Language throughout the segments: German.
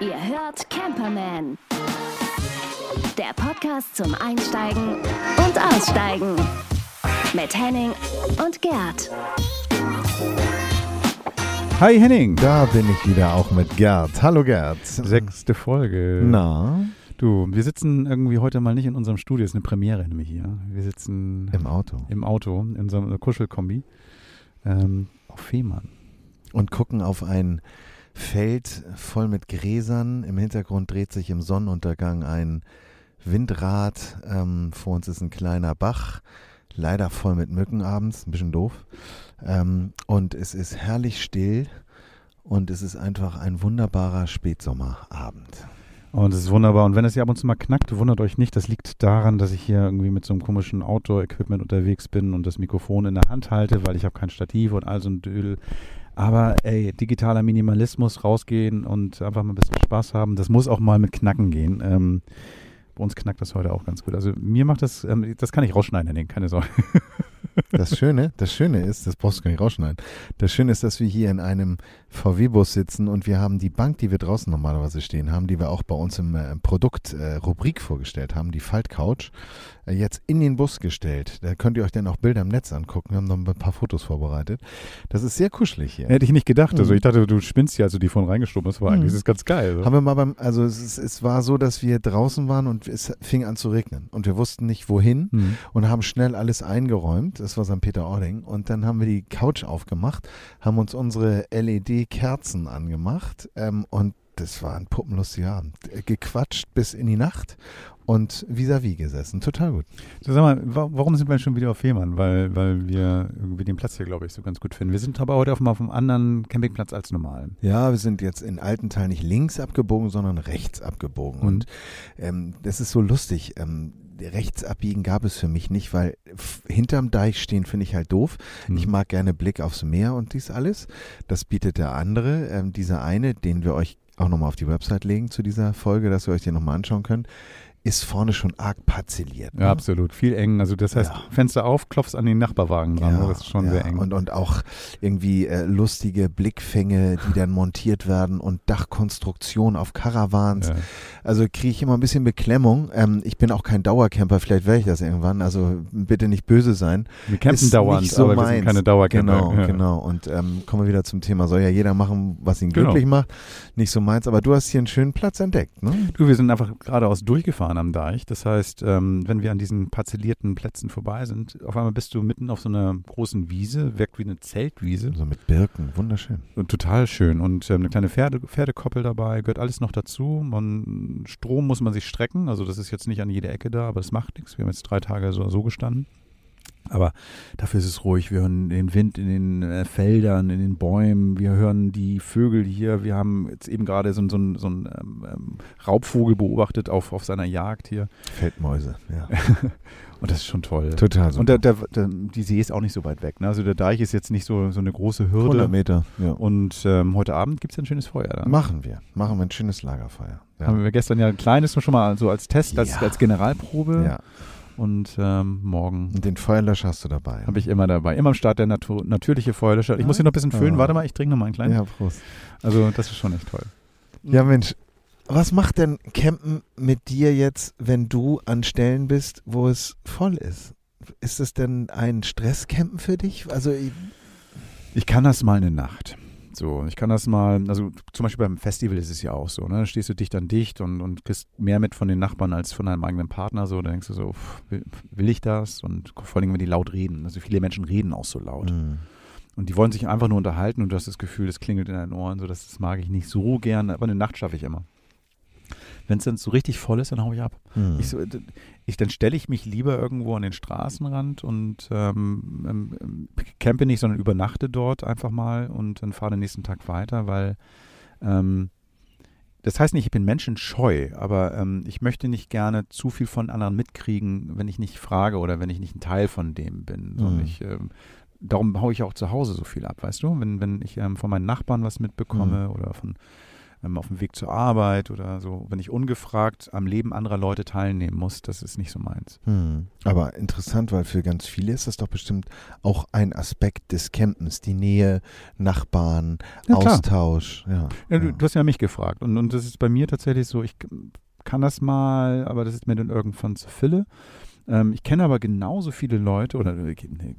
Ihr hört Camperman. Der Podcast zum Einsteigen und Aussteigen. Mit Henning und Gerd. Hi Henning. Da bin ich wieder auch mit Gerd. Hallo Gerd. Sechste Folge. Na, Du, wir sitzen irgendwie heute mal nicht in unserem Studio, ist eine Premiere nämlich hier. Wir sitzen im Auto. im Auto, in so einer Kuschelkombi, ähm, auf Fehmarn. Und gucken auf ein Feld voll mit Gräsern. Im Hintergrund dreht sich im Sonnenuntergang ein Windrad. Ähm, vor uns ist ein kleiner Bach. Leider voll mit Mücken abends, ein bisschen doof. Ähm, und es ist herrlich still und es ist einfach ein wunderbarer Spätsommerabend. Und es ist wunderbar. Und wenn es hier ab und zu mal knackt, wundert euch nicht, das liegt daran, dass ich hier irgendwie mit so einem komischen Outdoor-Equipment unterwegs bin und das Mikrofon in der Hand halte, weil ich habe kein Stativ und all so ein Dödel. Aber ey, digitaler Minimalismus, rausgehen und einfach mal ein bisschen Spaß haben, das muss auch mal mit Knacken gehen. Ähm, bei uns knackt das heute auch ganz gut. Also mir macht das, ähm, das kann ich rausschneiden, Henning, keine Sorge. Das Schöne, das Schöne ist, das brauchst du gar nicht rausschneiden. Das Schöne ist, dass wir hier in einem VW-Bus sitzen und wir haben die Bank, die wir draußen normalerweise stehen haben, die wir auch bei uns im äh, Produkt äh, vorgestellt haben, die Faltcouch, jetzt in den Bus gestellt. Da könnt ihr euch dann auch Bilder im Netz angucken. Wir haben noch ein paar Fotos vorbereitet. Das ist sehr kuschelig hier. Hätte ich nicht gedacht. Also Mhm. ich dachte, du spinnst hier, als du die von reingeschoben hast. Aber Mhm. eigentlich ist es ganz geil. oder? Haben wir mal beim, also es, ist, es war so, dass wir draußen waren und es fing an zu regnen und wir wussten nicht wohin Hm. und haben schnell alles eingeräumt. Das war St. Peter-Ording. Und dann haben wir die Couch aufgemacht, haben uns unsere LED-Kerzen angemacht ähm, und das war ein puppenlustiger Abend. Gequatscht bis in die Nacht und vis-à-vis gesessen. Total gut. So, sag mal, wa warum sind wir schon wieder auf Fehmarn? Weil, weil wir irgendwie den Platz hier, glaube ich, so ganz gut finden. Wir sind aber heute auf, einem anderen Campingplatz als normal. Ja, wir sind jetzt in alten Teil nicht links abgebogen, sondern rechts abgebogen. Mhm. Und ähm, das ist so lustig. Ähm, rechts abbiegen gab es für mich nicht, weil hinterm Deich stehen finde ich halt doof. Hm. Ich mag gerne Blick aufs Meer und dies alles. Das bietet der andere. Ähm, dieser eine, den wir euch auch nochmal auf die Website legen zu dieser Folge, dass ihr euch den nochmal anschauen könnt, ist vorne schon arg parzelliert. ne? Ja, absolut. Viel eng. Also das heißt, Ja. Fenster auf, klopfst an den Nachbarwagen dran. ne? das ist schon ja. sehr eng. Und, und auch irgendwie äh, lustige Blickfänge, die dann montiert werden und Dachkonstruktion auf Caravans. ja. Also kriege ich immer ein bisschen Beklemmung. Ähm, ich bin auch kein Dauercamper, vielleicht werde ich das irgendwann. Also bitte nicht böse sein. wir campen ist dauernd, so aber wir meins. sind keine Dauercamper. Genau, ja. genau. Und ähm, kommen wir wieder zum Thema. Soll ja jeder machen, was ihn Genau. glücklich macht. Nicht so meins. Aber du hast hier einen schönen Platz entdeckt, ne? Du, wir sind einfach geradeaus durchgefahren am Deich. Das heißt, ähm, wenn wir an diesen parzellierten Plätzen vorbei sind, auf einmal bist du mitten auf so einer großen Wiese, wirkt wie eine Zeltwiese. So mit Birken. Wunderschön. Und total schön. Und ähm, eine kleine Pferde, Pferdekoppel dabei, gehört alles noch dazu. Man, Strom muss man sich strecken. Also das ist jetzt nicht an jeder Ecke da, aber das macht nichts. Wir haben jetzt drei Tage so, so gestanden. Aber dafür ist es ruhig. Wir hören den Wind in den äh, Feldern, in den Bäumen. Wir hören die Vögel hier. Wir haben jetzt eben gerade so, so, einen- so einen ähm, ähm, Raubvogel beobachtet auf, auf seiner Jagd hier. Feldmäuse, ja. Und das ist schon toll. Total super. Und der, der, der, die See ist auch nicht so weit weg. Ne? Also der Deich ist jetzt nicht so, so eine große Hürde. 100 Meter, ja. Und ähm, heute Abend gibt es ein schönes Feuer. Da. Machen wir. Machen wir ein schönes Lagerfeuer. Haben Ja. wir gestern ja ein kleines schon mal so als Test, als, Ja. als Generalprobe. ja. Und ähm, morgen Und den Feuerlöscher hast du dabei. habe ich immer dabei. Immer am Start der Natur, natürliche Feuerlöscher. Ich muss hier noch ein bisschen füllen. Ah. Warte mal, ich trinke noch mal einen kleinen. Ja, Prost. Also das ist schon echt toll. Ja, Mensch, was macht denn Campen mit dir jetzt, wenn du an Stellen bist, wo es voll ist? Ist es denn ein Stresscampen für dich? Also, ich- Ich kann das mal eine Nacht. So, ich kann das mal, also zum Beispiel beim Festival ist es ja auch so, ne? Da stehst du dicht an dicht und, und kriegst mehr mit von den Nachbarn als von deinem eigenen Partner. So, da denkst du so, pff, will, will ich das? Und vor allem, wenn die laut reden. Also viele Menschen reden auch so laut. Hm. Und die wollen sich einfach nur unterhalten und du hast das Gefühl, das klingelt in deinen Ohren. So, das, das mag ich nicht so gern, aber eine Nacht schaffe ich immer. Wenn es dann so richtig voll ist, dann hau ich ab. Hm. Ich so, ich, dann stelle ich mich lieber irgendwo an den Straßenrand und ähm, ähm, ähm, campe nicht, sondern übernachte dort einfach mal und dann fahre den nächsten Tag weiter, weil ähm, das heißt nicht, ich bin menschenscheu, aber ähm, ich möchte nicht gerne zu viel von anderen mitkriegen, wenn ich nicht frage oder wenn ich nicht ein Teil von dem bin. Mhm. ich, ähm, darum haue ich auch zu Hause so viel ab, weißt du? Wenn, wenn ich ähm, von meinen Nachbarn was mitbekomme oder von ähm, auf dem Weg zur Arbeit oder so, wenn ich ungefragt am Leben anderer Leute teilnehmen muss, das ist nicht so meins. Hm. Aber interessant, weil für ganz viele ist das doch bestimmt auch ein Aspekt des Campens, die Nähe, Nachbarn, Ja. Austausch. Ja, Ja, du, du hast ja mich gefragt und, und das ist bei mir tatsächlich so, ich kann das mal, aber das ist mir dann irgendwann zu Fülle. Ähm, ich kenne aber genauso viele Leute, oder äh, nee,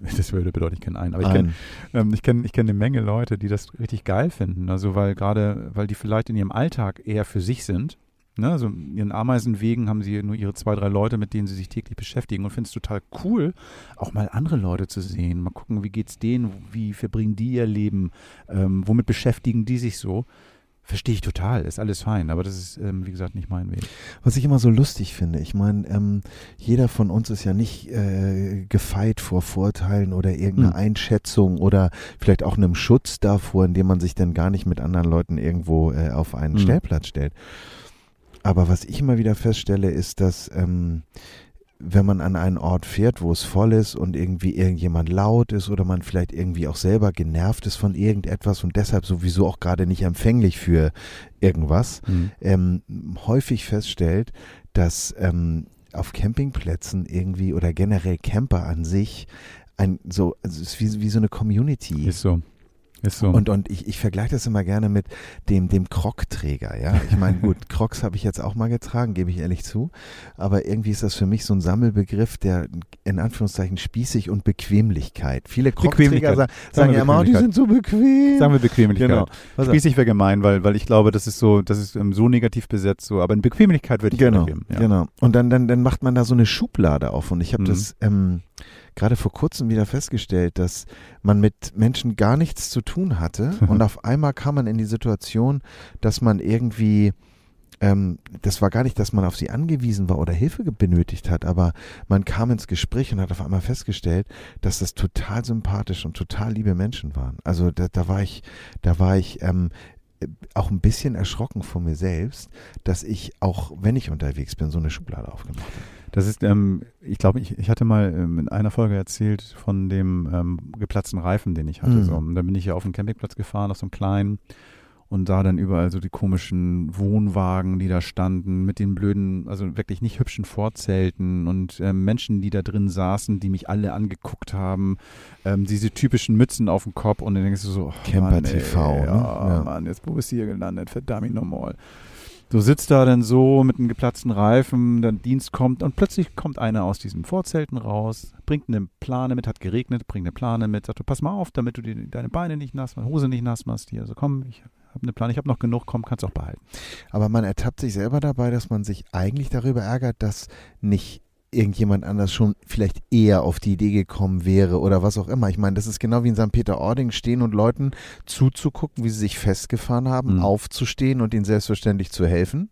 das würde bedeuten, ich kenne einen, aber ich kenne ähm, ich kenne ich kenn eine Menge Leute, die das richtig geil finden. Also weil gerade, weil die vielleicht in ihrem Alltag eher für sich sind. Ne? Also in ihren Ameisenwegen haben sie nur ihre zwei, drei Leute, mit denen sie sich täglich beschäftigen und finden es total cool, auch mal andere Leute zu sehen. Mal gucken, wie geht's denen, wie verbringen die ihr Leben, ähm, womit beschäftigen die sich so. Verstehe ich total, ist alles fein, aber das ist, ähm, wie gesagt, nicht mein Weg. Was ich immer so lustig finde, ich meine, ähm, jeder von uns ist ja nicht äh, gefeit vor Vorteilen oder irgendeiner Hm. Einschätzung oder vielleicht auch einem Schutz davor, indem man sich dann gar nicht mit anderen Leuten irgendwo äh, auf einen Hm. Stellplatz stellt. Aber was ich immer wieder feststelle, ist, dass ähm, wenn man an einen Ort fährt, wo es voll ist und irgendwie irgendjemand laut ist oder man vielleicht irgendwie auch selber genervt ist von irgendetwas und deshalb sowieso auch gerade nicht empfänglich für irgendwas, ähm, häufig feststellt, dass ähm, auf Campingplätzen irgendwie oder generell Camper an sich ein so, also es ist wie, wie so eine Community. Ist so. Ist so. Und, und ich, ich vergleiche das immer gerne mit dem, dem Croc-Träger, ja. Ich meine, gut, Crocs habe ich jetzt auch mal getragen, gebe ich ehrlich zu. Aber irgendwie ist das für mich so ein Sammelbegriff, der in Anführungszeichen spießig und Bequemlichkeit. Viele Bequemlichkeit. sagen, Sagen ja immer, oh, die sind so bequem. Sagen wir Bequemlichkeit. Genau. Spießig wäre gemein, weil, weil ich glaube, das ist so, das ist ähm, so negativ besetzt, so, aber in Bequemlichkeit würde ich Genau, weitergeben. Ja. genau. Und dann, dann, dann macht man da so eine Schublade auf. Und ich habe Mhm. das ähm, gerade vor kurzem wieder festgestellt, dass man mit Menschen gar nichts zu tun hatte. und auf einmal kam man in die Situation, dass man irgendwie, ähm, das war gar nicht, dass man auf sie angewiesen war oder Hilfe benötigt hat, aber man kam ins Gespräch und hat auf einmal festgestellt, dass das total sympathisch und total liebe Menschen waren. Also da, da war ich, da war ich ähm, auch ein bisschen erschrocken von mir selbst, dass ich auch, wenn ich unterwegs bin, so eine Schublade aufgemacht habe. Das ist, ähm, ich glaube, ich, ich hatte mal ähm, in einer Folge erzählt von dem ähm, geplatzten Reifen, den ich hatte. Mhm. So. Und dann bin ich ja auf einen Campingplatz gefahren, auf so einem kleinen und sah dann überall so die komischen Wohnwagen, die da standen, mit den blöden, also wirklich nicht hübschen Vorzelten und ähm, Menschen, die da drin saßen, die mich alle angeguckt haben, ähm, diese typischen Mützen auf dem Kopf und dann denkst du so, oh, Camper Mann, ey, TV, ne? Ja, Ja. Mann, jetzt wo bist du hier gelandet? Verdammt nochmal. Du sitzt da dann so mit einem geplatzten Reifen, der Dienst kommt und plötzlich kommt einer aus diesen Vorzelten raus, bringt eine Plane mit, hat geregnet, bringt eine Plane mit, sagt, du, pass mal auf, damit du die, deine Beine nicht nass machst, Hose nicht nass machst hier. Also komm, ich habe eine Plane, ich habe noch genug, komm, kannst auch behalten. Aber man ertappt sich selber dabei, dass man sich eigentlich darüber ärgert, dass nicht irgendjemand anders schon vielleicht eher auf die Idee gekommen wäre oder was auch immer. Ich meine, das ist genau wie in St. Peter-Ording stehen und Leuten zuzugucken, wie sie sich festgefahren haben, Mhm. aufzustehen und ihnen selbstverständlich zu helfen.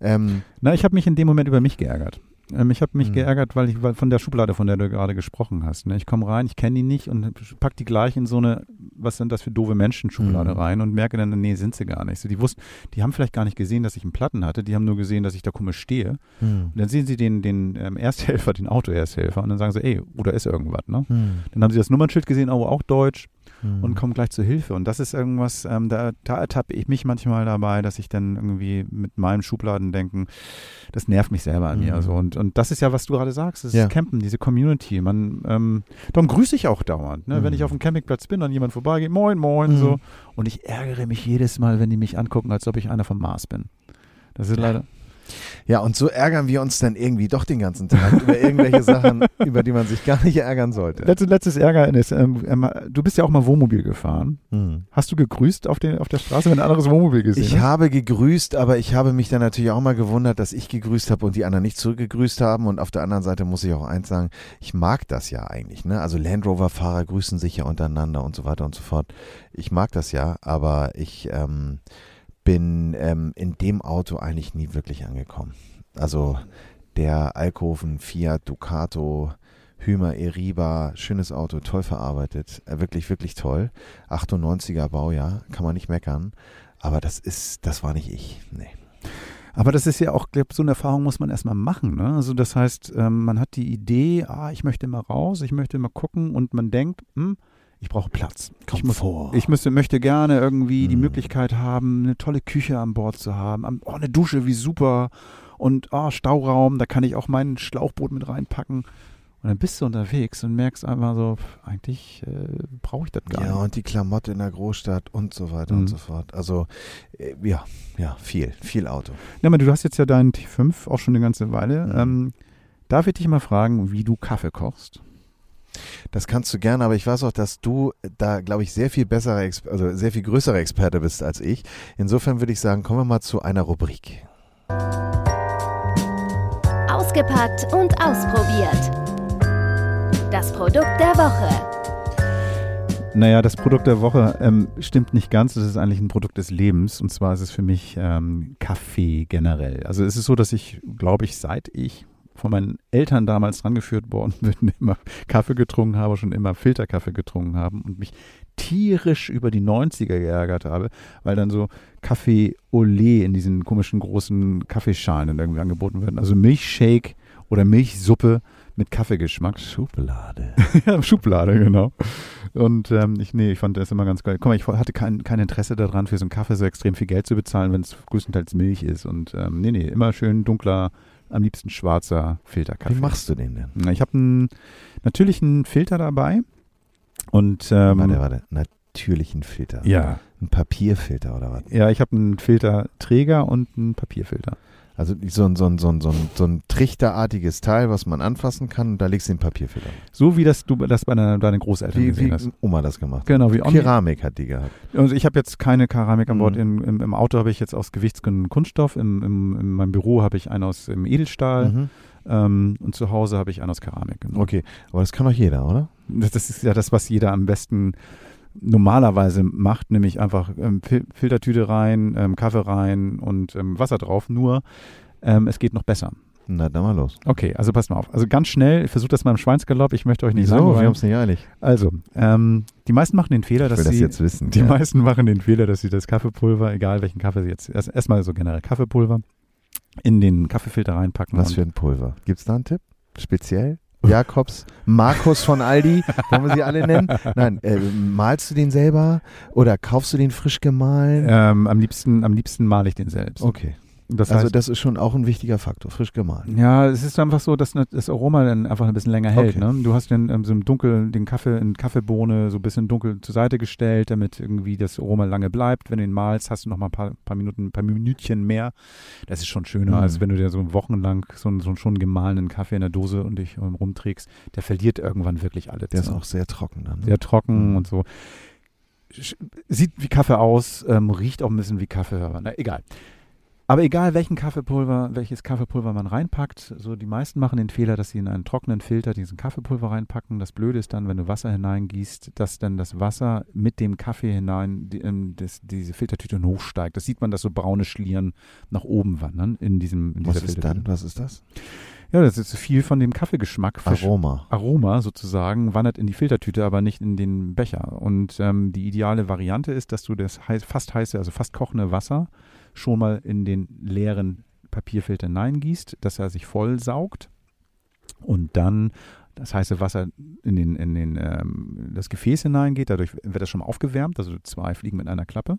Ähm, Na, ich habe mich in dem Moment über mich geärgert. Ähm, ich habe mich Mhm. geärgert, weil ich weil von der Schublade, von der du gerade gesprochen hast. Ne? Ich komme rein, ich kenne die nicht und pack die gleich in so eine, was sind das für doofe Menschen Schublade Mhm. rein und merke dann, nee, sind sie gar nicht. So, die wussten, die haben vielleicht gar nicht gesehen, dass ich einen Platten hatte, die haben nur gesehen, dass ich da komisch stehe. hm, Und dann sehen sie den, den ähm, Ersthelfer, den Autoersthelfer und dann sagen sie, ey, oder ist irgendwas, ne? hm, Dann haben sie das Nummernschild gesehen, oh, auch Deutsch hm. und kommen gleich zur Hilfe. Und das ist irgendwas, ähm, da, da ertappe ich mich manchmal dabei, dass ich dann irgendwie mit meinem Schubladendenken, das nervt mich selber an mir. Mhm. Also. Und, und das ist ja, was du gerade sagst, das Ja. ist Campen, diese Community. Man, ähm, darum grüße ich auch dauernd. Ne? Wenn Mhm. ich auf dem Campingplatz bin und jemand vorbeigeht, moin, moin, Mhm. so. Und ich ärgere mich jedes Mal, wenn die mich angucken, als ob ich einer vom Mars bin. Das ist leider. Ja, und so ärgern wir uns dann irgendwie doch den ganzen Tag über irgendwelche Sachen, über die man sich gar nicht ärgern sollte. Letztes, letztes Ärgernis. Ähm, ähm, du bist ja auch mal Wohnmobil gefahren. Hm. Hast du gegrüßt auf, den, auf der Straße, wenn ein anderes Wohnmobil gesehen Ich hast? habe gegrüßt, aber ich habe mich dann natürlich auch mal gewundert, dass ich gegrüßt habe und die anderen nicht zurückgegrüßt haben. Und auf der anderen Seite muss ich auch eins sagen, ich mag das ja eigentlich. Ne? Also Land Rover-Fahrer grüßen sich ja untereinander und so weiter und so fort. Ich mag das ja, aber ich ähm, bin ähm, in dem Auto eigentlich nie wirklich angekommen. Also der Alkoven Fiat Ducato Hümer Eriba, schönes Auto, toll verarbeitet, äh, wirklich, wirklich toll. 98er Baujahr, kann man nicht meckern. Aber das ist, das war nicht ich. Nee. Aber das ist ja auch, glaub, so eine Erfahrung muss man erstmal machen. Ne? Also das heißt, ähm, man hat die Idee, ah, ich möchte mal raus, ich möchte mal gucken und man denkt, hm, ich brauche Platz. Ich, Komfort. ich müsste, möchte gerne irgendwie die Mm. Möglichkeit haben, eine tolle Küche an Bord zu haben. Oh, eine Dusche, wie super. Und oh, Stauraum, da kann ich auch mein Schlauchboot mit reinpacken. Und dann bist du unterwegs und merkst einfach so, eigentlich äh, brauche ich das gar Ja, nicht. und die Klamotte in der Großstadt und so weiter Mhm. und so fort. Also, äh, ja, ja, viel, viel Auto. Ja, aber du hast jetzt ja deinen T5 auch schon eine ganze Weile. Mhm. Ähm, darf ich dich mal fragen, wie du Kaffee kochst? Das kannst du gerne, aber ich weiß auch, dass du da, glaube ich, sehr viel besserer, also sehr viel größerer Experte bist als ich. Insofern würde ich sagen, kommen wir mal zu einer Rubrik. Ausgepackt und ausprobiert. Das Produkt der Woche. Naja, das Produkt der Woche ähm, stimmt nicht ganz. Das ist eigentlich ein Produkt des Lebens. Und zwar ist es für mich ähm, Kaffee generell. Also es ist so, dass ich, glaube ich, seit ich von meinen Eltern damals rangeführt worden bin, immer Kaffee getrunken habe, schon immer Filterkaffee getrunken haben und mich tierisch über die 90er geärgert habe, weil dann so Kaffee Olé in diesen komischen großen Kaffeeschalen dann irgendwie angeboten werden. Also Milchshake oder Milchsuppe mit Kaffeegeschmack. Schublade. ja, Schublade, genau. Und ähm, ich, nee, ich fand das immer ganz geil. Guck mal, ich hatte kein, kein Interesse daran, für so einen Kaffee so extrem viel Geld zu bezahlen, wenn es größtenteils Milch ist. Und ähm, nee, nee, immer schön dunkler, am liebsten schwarzer Filterkaffee. Wie machst du den denn? Ich habe einen, natürlich einen Filter dabei. Und ähm, warte, warte. Natürlichen Filter. ja, Ein Papierfilter oder was? ja, ich habe einen Filterträger und einen Papierfilter. Also so ein, so, ein, so, ein, so, ein, so ein trichterartiges Teil, was man anfassen kann und da legst du den Papierfilter. So wie das du das bei deinen, deinen Großeltern Wie, gesehen wie hast. Oma das gemacht hat. Genau, wie Omni Keramik hat die gehabt. Also ich habe jetzt keine Keramik an Bord. Mhm. Im, im, Im Auto habe ich jetzt aus gewichtsgründen Kunststoff. Im, im, in meinem Büro habe ich einen aus Edelstahl. Mhm. Ähm, und zu Hause habe ich einen aus Keramik. Genau. Okay, aber das kann doch jeder, oder? Das, das ist ja das, was jeder am besten normalerweise macht, nämlich einfach ähm, Fil Filtertüte rein, ähm, Kaffee rein und ähm, Wasser drauf. Nur ähm, es geht noch besser. Na, dann mal los. Okay, also passt mal auf. Also ganz schnell, ich versuche das mal im Schweinsgalopp. Ich möchte euch nicht Wieso? Wir langweilen. haben es nicht eilig. Also, ähm, die meisten machen den Fehler, Ich will dass das sie jetzt wissen. Die ja. meisten machen den Fehler, dass sie das Kaffeepulver, egal welchen Kaffee sie jetzt, erst- erstmal so generell Kaffeepulver, in den Kaffeefilter reinpacken. Was für ein Pulver? Gibt es da einen Tipp? Speziell? Jakobs, Markus von Aldi, wollen wir sie alle nennen? Nein, äh, malst du den selber oder kaufst du den frisch gemahlen? ähm, am liebsten, am liebsten male ich den selbst. Okay, Das also heißt, das ist schon auch ein wichtiger Faktor, frisch gemahlen. ja, es ist einfach so, dass das Aroma dann einfach ein bisschen länger hält. Okay. Ne? Du hast den ähm, so im Dunkel den Kaffee in Kaffeebohne so ein bisschen dunkel zur Seite gestellt, damit irgendwie das Aroma lange bleibt. Wenn du ihn malst, hast du noch mal ein paar, paar Minuten, ein paar Minütchen mehr. Das ist schon schöner, Mhm. als wenn du dir so wochenlang so, einen- so einen schon gemahlenen Kaffee in der Dose und dich ähm, rumträgst. Der verliert irgendwann wirklich alles. Der ist ne? auch sehr trocken dann. Ne? sehr trocken Mhm. und so. Sieht wie Kaffee aus, ähm, riecht auch ein bisschen wie Kaffee, aber na, egal. Aber egal, welchen Kaffeepulver, welches Kaffeepulver man reinpackt, so die meisten machen den Fehler, dass sie in einen trockenen Filter diesen Kaffeepulver reinpacken. Das Blöde ist dann, wenn du Wasser hineingießt, dass dann das Wasser mit dem Kaffee hinein die, ähm, das, diese Filtertüte hochsteigt. Das sieht man, dass so braune Schlieren nach oben wandern in diesem in Was ist dann? Was ist das? Ja, das ist viel von dem Kaffeegeschmack Aroma. Aroma sozusagen wandert in die Filtertüte, aber nicht in den Becher. Und ähm, die ideale Variante ist, dass du das heiß, fast heiße, also fast kochende Wasser schon mal in den leeren Papierfilter hineingießt, dass er sich voll saugt und dann das heiße Wasser in, den, in den, ähm, das Gefäß hineingeht. Dadurch wird das schon mal aufgewärmt, also zwei Fliegen mit einer Klappe.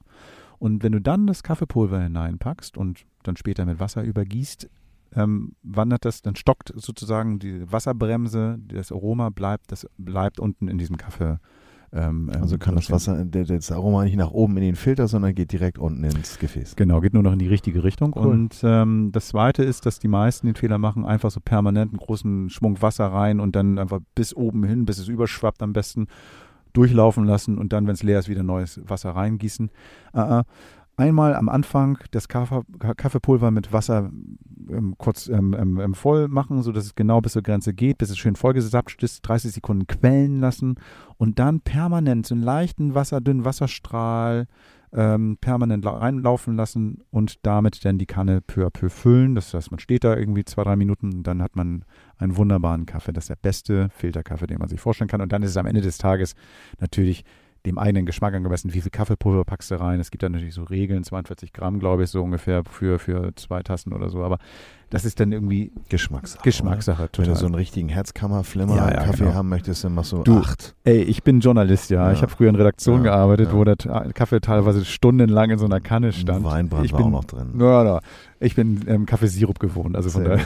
Und wenn du dann das Kaffeepulver hineinpackst und dann später mit Wasser übergießt, ähm, wandert das, dann stockt sozusagen die Wasserbremse, das Aroma bleibt, das bleibt unten in diesem Kaffee. Ähm, Also ähm, kann das. Wasser, der- das Aroma nicht nach oben in den Filter, sondern geht direkt unten ins Gefäß. Genau, geht nur noch in die richtige Richtung. Cool. Und ähm, das Zweite ist, dass die meisten den Fehler machen, einfach so permanent einen großen Schwung Wasser rein und dann einfach bis oben hin, bis es überschwappt am besten, durchlaufen lassen und dann, wenn es leer ist, wieder neues Wasser reingießen. Äh, äh, einmal am Anfang das Kaffe, Ka- Kaffeepulver mit Wasser ähm, kurz ähm, ähm, ähm, voll machen, sodass es genau bis zur Grenze geht, bis es schön vollgesapscht ist, 30 Sekunden quellen lassen und dann permanent so einen leichten Wasser, dünnen Wasserstrahl ähm, permanent lau- reinlaufen lassen und damit dann die Kanne peu à peu füllen. Das heißt, man steht da irgendwie zwei, drei Minuten und dann hat man einen wunderbaren Kaffee. Das ist der beste Filterkaffee, den man sich vorstellen kann. Und dann ist es am Ende des Tages natürlich dem eigenen Geschmack angemessen, wie viel Kaffeepulver packst du rein. Es gibt da natürlich so Regeln, 42 Gramm, glaube ich, so ungefähr für, für zwei Tassen oder so. Aber das ist dann irgendwie Geschmackssache. Geschmackssache? Wenn du so einen richtigen Herzkammerflimmer Ja, ja, Kaffee genau. haben möchtest, dann machst du, Du, acht. Ey, ich bin Journalist, ja. Ja. Ich habe früher in Redaktion gearbeitet, wo der Kaffee teilweise stundenlang in so einer Kanne stand. Weinbrand ich war bin, auch noch drin. Ja, ja. Ich bin ähm, Kaffeesirup gewohnt, also von daher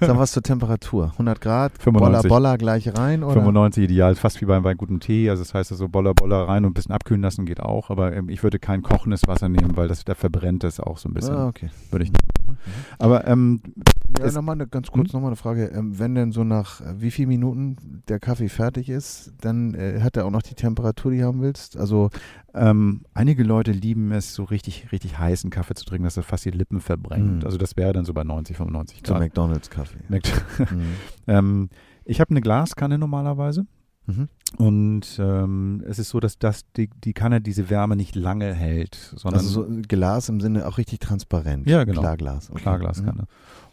Sag was zur Temperatur. 100 Grad, 95. Boller, Boller gleich rein oder? 95 ideal, fast wie bei, bei gutem Tee. Also das heißt, so Boller, Boller rein und ein bisschen abkühlen lassen geht auch. Aber ähm, ich würde kein kochendes Wasser nehmen, weil das da verbrennt es auch so ein bisschen. Ah, okay. Würde ich nicht. Aber ähm, Ja, nochmal eine, ganz kurz Hm? nochmal eine Frage. Ähm, wenn denn so nach äh, wie vielen Minuten der Kaffee fertig ist, dann äh, hat er auch noch die Temperatur, die du haben willst? Also, ähm, einige Leute lieben es, so richtig, richtig heißen Kaffee zu trinken, dass er fast die Lippen verbrennt. Mhm. Also das wäre dann so bei 90, 95 so Grad. McDonalds-Kaffee. Merkt- Mhm. ähm, ich habe eine Glaskanne normalerweise. Mhm. Und ähm, es ist so, dass das die, die Kanne diese Wärme nicht lange hält, sondern Also so Glas im Sinne auch richtig transparent. Ja, genau. Klarglas. Okay. Klarglaskanne.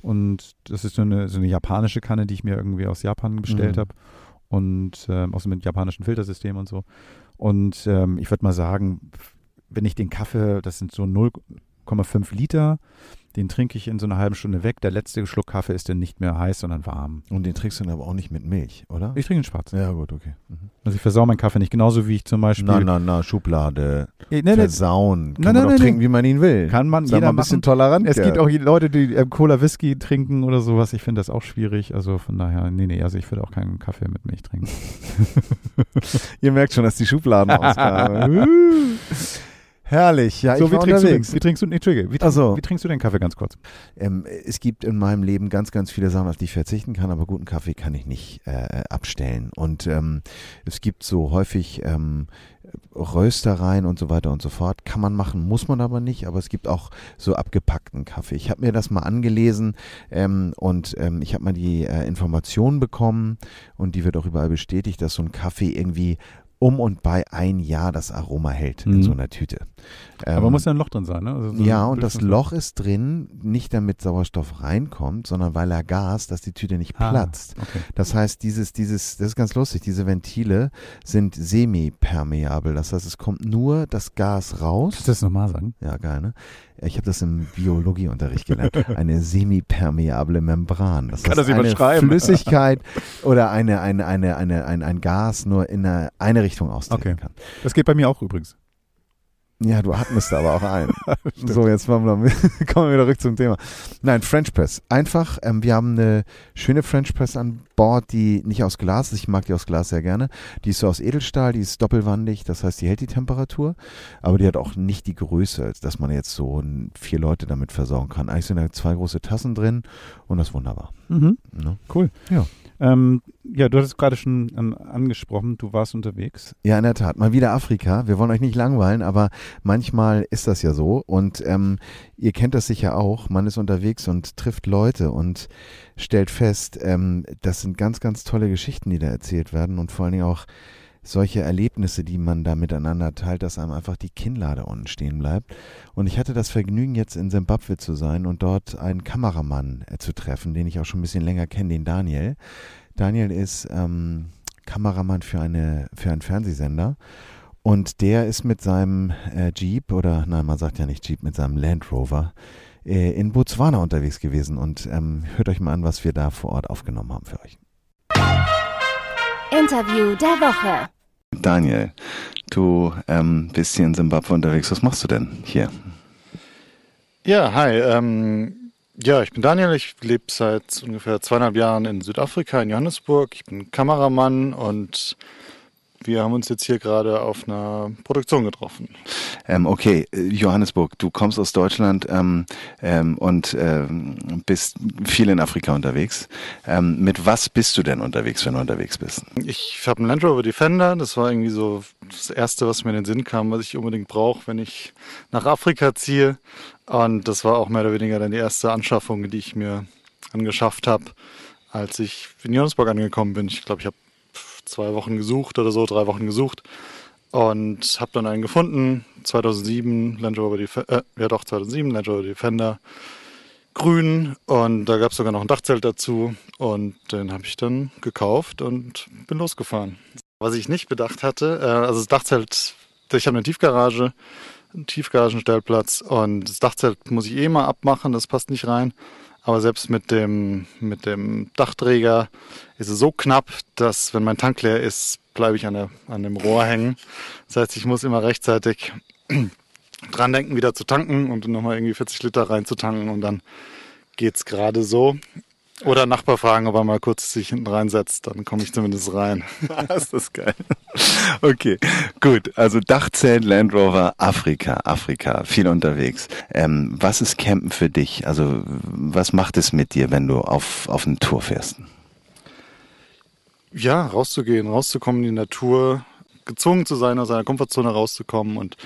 Und das ist so eine, so eine japanische Kanne, die ich mir irgendwie aus Japan bestellt Mhm. habe. Und ähm, auch so mit japanischen Filtersystem und so. Und ähm, ich würde mal sagen, wenn ich den Kaffee, das sind so 0,5 Liter, den trinke ich in so einer halben Stunde weg. Der letzte Schluck Kaffee ist dann nicht mehr heiß, sondern warm. Und den trinkst du dann aber auch nicht mit Milch, oder? Ich trinke einen schwarzen. ja, gut, okay. Mhm. Also ich versau meinen Kaffee nicht. Genauso wie ich zum Beispiel. Na, na, na, Schublade. Nee, nee, nee, Versauen. Kann Nein, man doch nein, trinken, wie man ihn will. Kann man Sei jeder mal ein bisschen machen. tolerant. Es gibt auch Leute, die äh, Cola Whisky trinken oder sowas. Ich finde das auch schwierig. Also von daher, nee, nee, also ich würde auch keinen Kaffee mit Milch trinken. Ihr merkt schon, dass die Schubladenausgabe. Uh. Herrlich. Ja, so, ich wie war trinkst, du unterwegs. wie trinkst du nee, Entschuldige, wie, Ach so. wie trinkst du den Kaffee ganz kurz? Ähm, es gibt in meinem Leben ganz, ganz viele Sachen, auf die ich verzichten kann, aber guten Kaffee kann ich nicht äh, abstellen. Und ähm, es gibt so häufig ähm, Röstereien und so weiter und so fort. Kann man machen, muss man aber nicht, aber es gibt auch so abgepackten Kaffee. Ich habe mir das mal angelesen ähm, und ähm, ich habe mal die äh, Information bekommen und die wird auch überall bestätigt, dass so ein Kaffee irgendwie um und bei ein Jahr das Aroma hält in Mhm. so einer Tüte. Aber Ähm, muss ja ein Loch drin sein, ne? Also so ja, und das Loch ist drin, nicht damit Sauerstoff reinkommt, sondern weil er Gas, dass die Tüte nicht Ah, platzt. Okay. Das heißt, dieses, dieses, das ist ganz lustig, diese Ventile sind semipermeabel. Das heißt, es kommt nur das Gas Kannst du raus. das nochmal sagen? Ja, geil, ne? Ich habe das im Biologieunterricht gelernt. Eine semipermeable Membran. Das Kann heißt, das jemand eine schreiben? Flüssigkeit oder eine, eine, eine, eine, ein, ein Gas nur in eine, eine Richtung austreten Okay. kann. Das geht bei mir auch übrigens. Ja, du atmest aber auch ein. so, jetzt wir, kommen wir wieder zurück zum Thema. Nein, French Press. Einfach, ähm, wir haben eine schöne French Press an Bord, die nicht aus Glas ist. Ich mag die aus Glas sehr gerne. Die ist so aus Edelstahl, die ist doppelwandig, das heißt, die hält die Temperatur. Aber die hat auch nicht die Größe, dass man jetzt so vier Leute damit versorgen kann. Eigentlich sind da zwei große Tassen drin und das ist wunderbar. Mhm. Ne? Cool. Ja. Ähm, ja, du hattest es gerade schon ähm, angesprochen, du warst unterwegs. Ja, in der Tat. Mal wieder Afrika. Wir wollen euch nicht langweilen, aber manchmal ist das ja so. Und ähm, ihr kennt das sicher auch. Man ist unterwegs und trifft Leute und stellt fest, ähm, das sind ganz, ganz tolle Geschichten, die da erzählt werden und vor allen Dingen auch solche Erlebnisse, die man da miteinander teilt, dass einem einfach die Kinnlade unten stehen bleibt. Und ich hatte das Vergnügen, jetzt in Simbabwe zu sein und dort einen Kameramann äh, zu treffen, den ich auch schon ein bisschen länger kenne, den Daniel. Daniel ist ähm, Kameramann für, eine, für einen Fernsehsender. Und der ist mit seinem äh, Jeep, oder nein, man sagt ja nicht Jeep, mit seinem Land Rover äh, in Botswana unterwegs gewesen. Und ähm, hört euch mal an, was wir da vor Ort aufgenommen haben für euch. Interview der Woche. Daniel, du ähm, bist hier in Simbabwe unterwegs. Was machst du denn hier? Ja, hi. Ähm, ja, ich bin Daniel. Ich lebe seit ungefähr zweieinhalb Jahren in Südafrika, in Johannesburg. Ich bin Kameramann und wir haben uns jetzt hier gerade auf einer Produktion getroffen. Ähm, okay, äh, Johannesburg, du kommst aus Deutschland ähm, ähm, und ähm, bist viel in Afrika unterwegs. Ähm, mit was bist du denn unterwegs, wenn du unterwegs bist? Ich habe einen Land Rover Defender. Das war irgendwie so das Erste, was mir in den Sinn kam, was ich unbedingt brauche, wenn ich nach Afrika ziehe. Und das war auch mehr oder weniger dann die erste Anschaffung, die ich mir angeschafft habe, als ich in Johannesburg angekommen bin. Ich glaube, ich habe zwei Wochen gesucht oder so, drei Wochen gesucht und habe dann einen gefunden. 2007 Land Rover Defender, äh, ja doch 2007 Land Rover Defender, grün und da gab es sogar noch ein Dachzelt dazu und den habe ich dann gekauft und bin losgefahren. Was ich nicht bedacht hatte, äh, also das Dachzelt, ich habe eine Tiefgarage, einen Tiefgaragenstellplatz und das Dachzelt muss ich eh mal abmachen, das passt nicht rein. Aber selbst mit dem, mit dem Dachträger ist es so knapp, dass wenn mein Tank leer ist, bleibe ich an, der, an dem Rohr hängen. Das heißt, ich muss immer rechtzeitig dran denken, wieder zu tanken und nochmal irgendwie 40 Liter reinzutanken und dann geht's gerade so. Oder Nachbar fragen, ob er mal kurz sich hinten reinsetzt, dann komme ich zumindest rein. das ist geil. Okay, gut. Also Dachzelt, Land Rover, Afrika, Afrika, viel unterwegs. Ähm, was ist Campen für dich? Also was macht es mit dir, wenn du auf, auf eine Tour fährst? Ja, rauszugehen, rauszukommen in die Natur, gezwungen zu sein, aus seiner Komfortzone rauszukommen und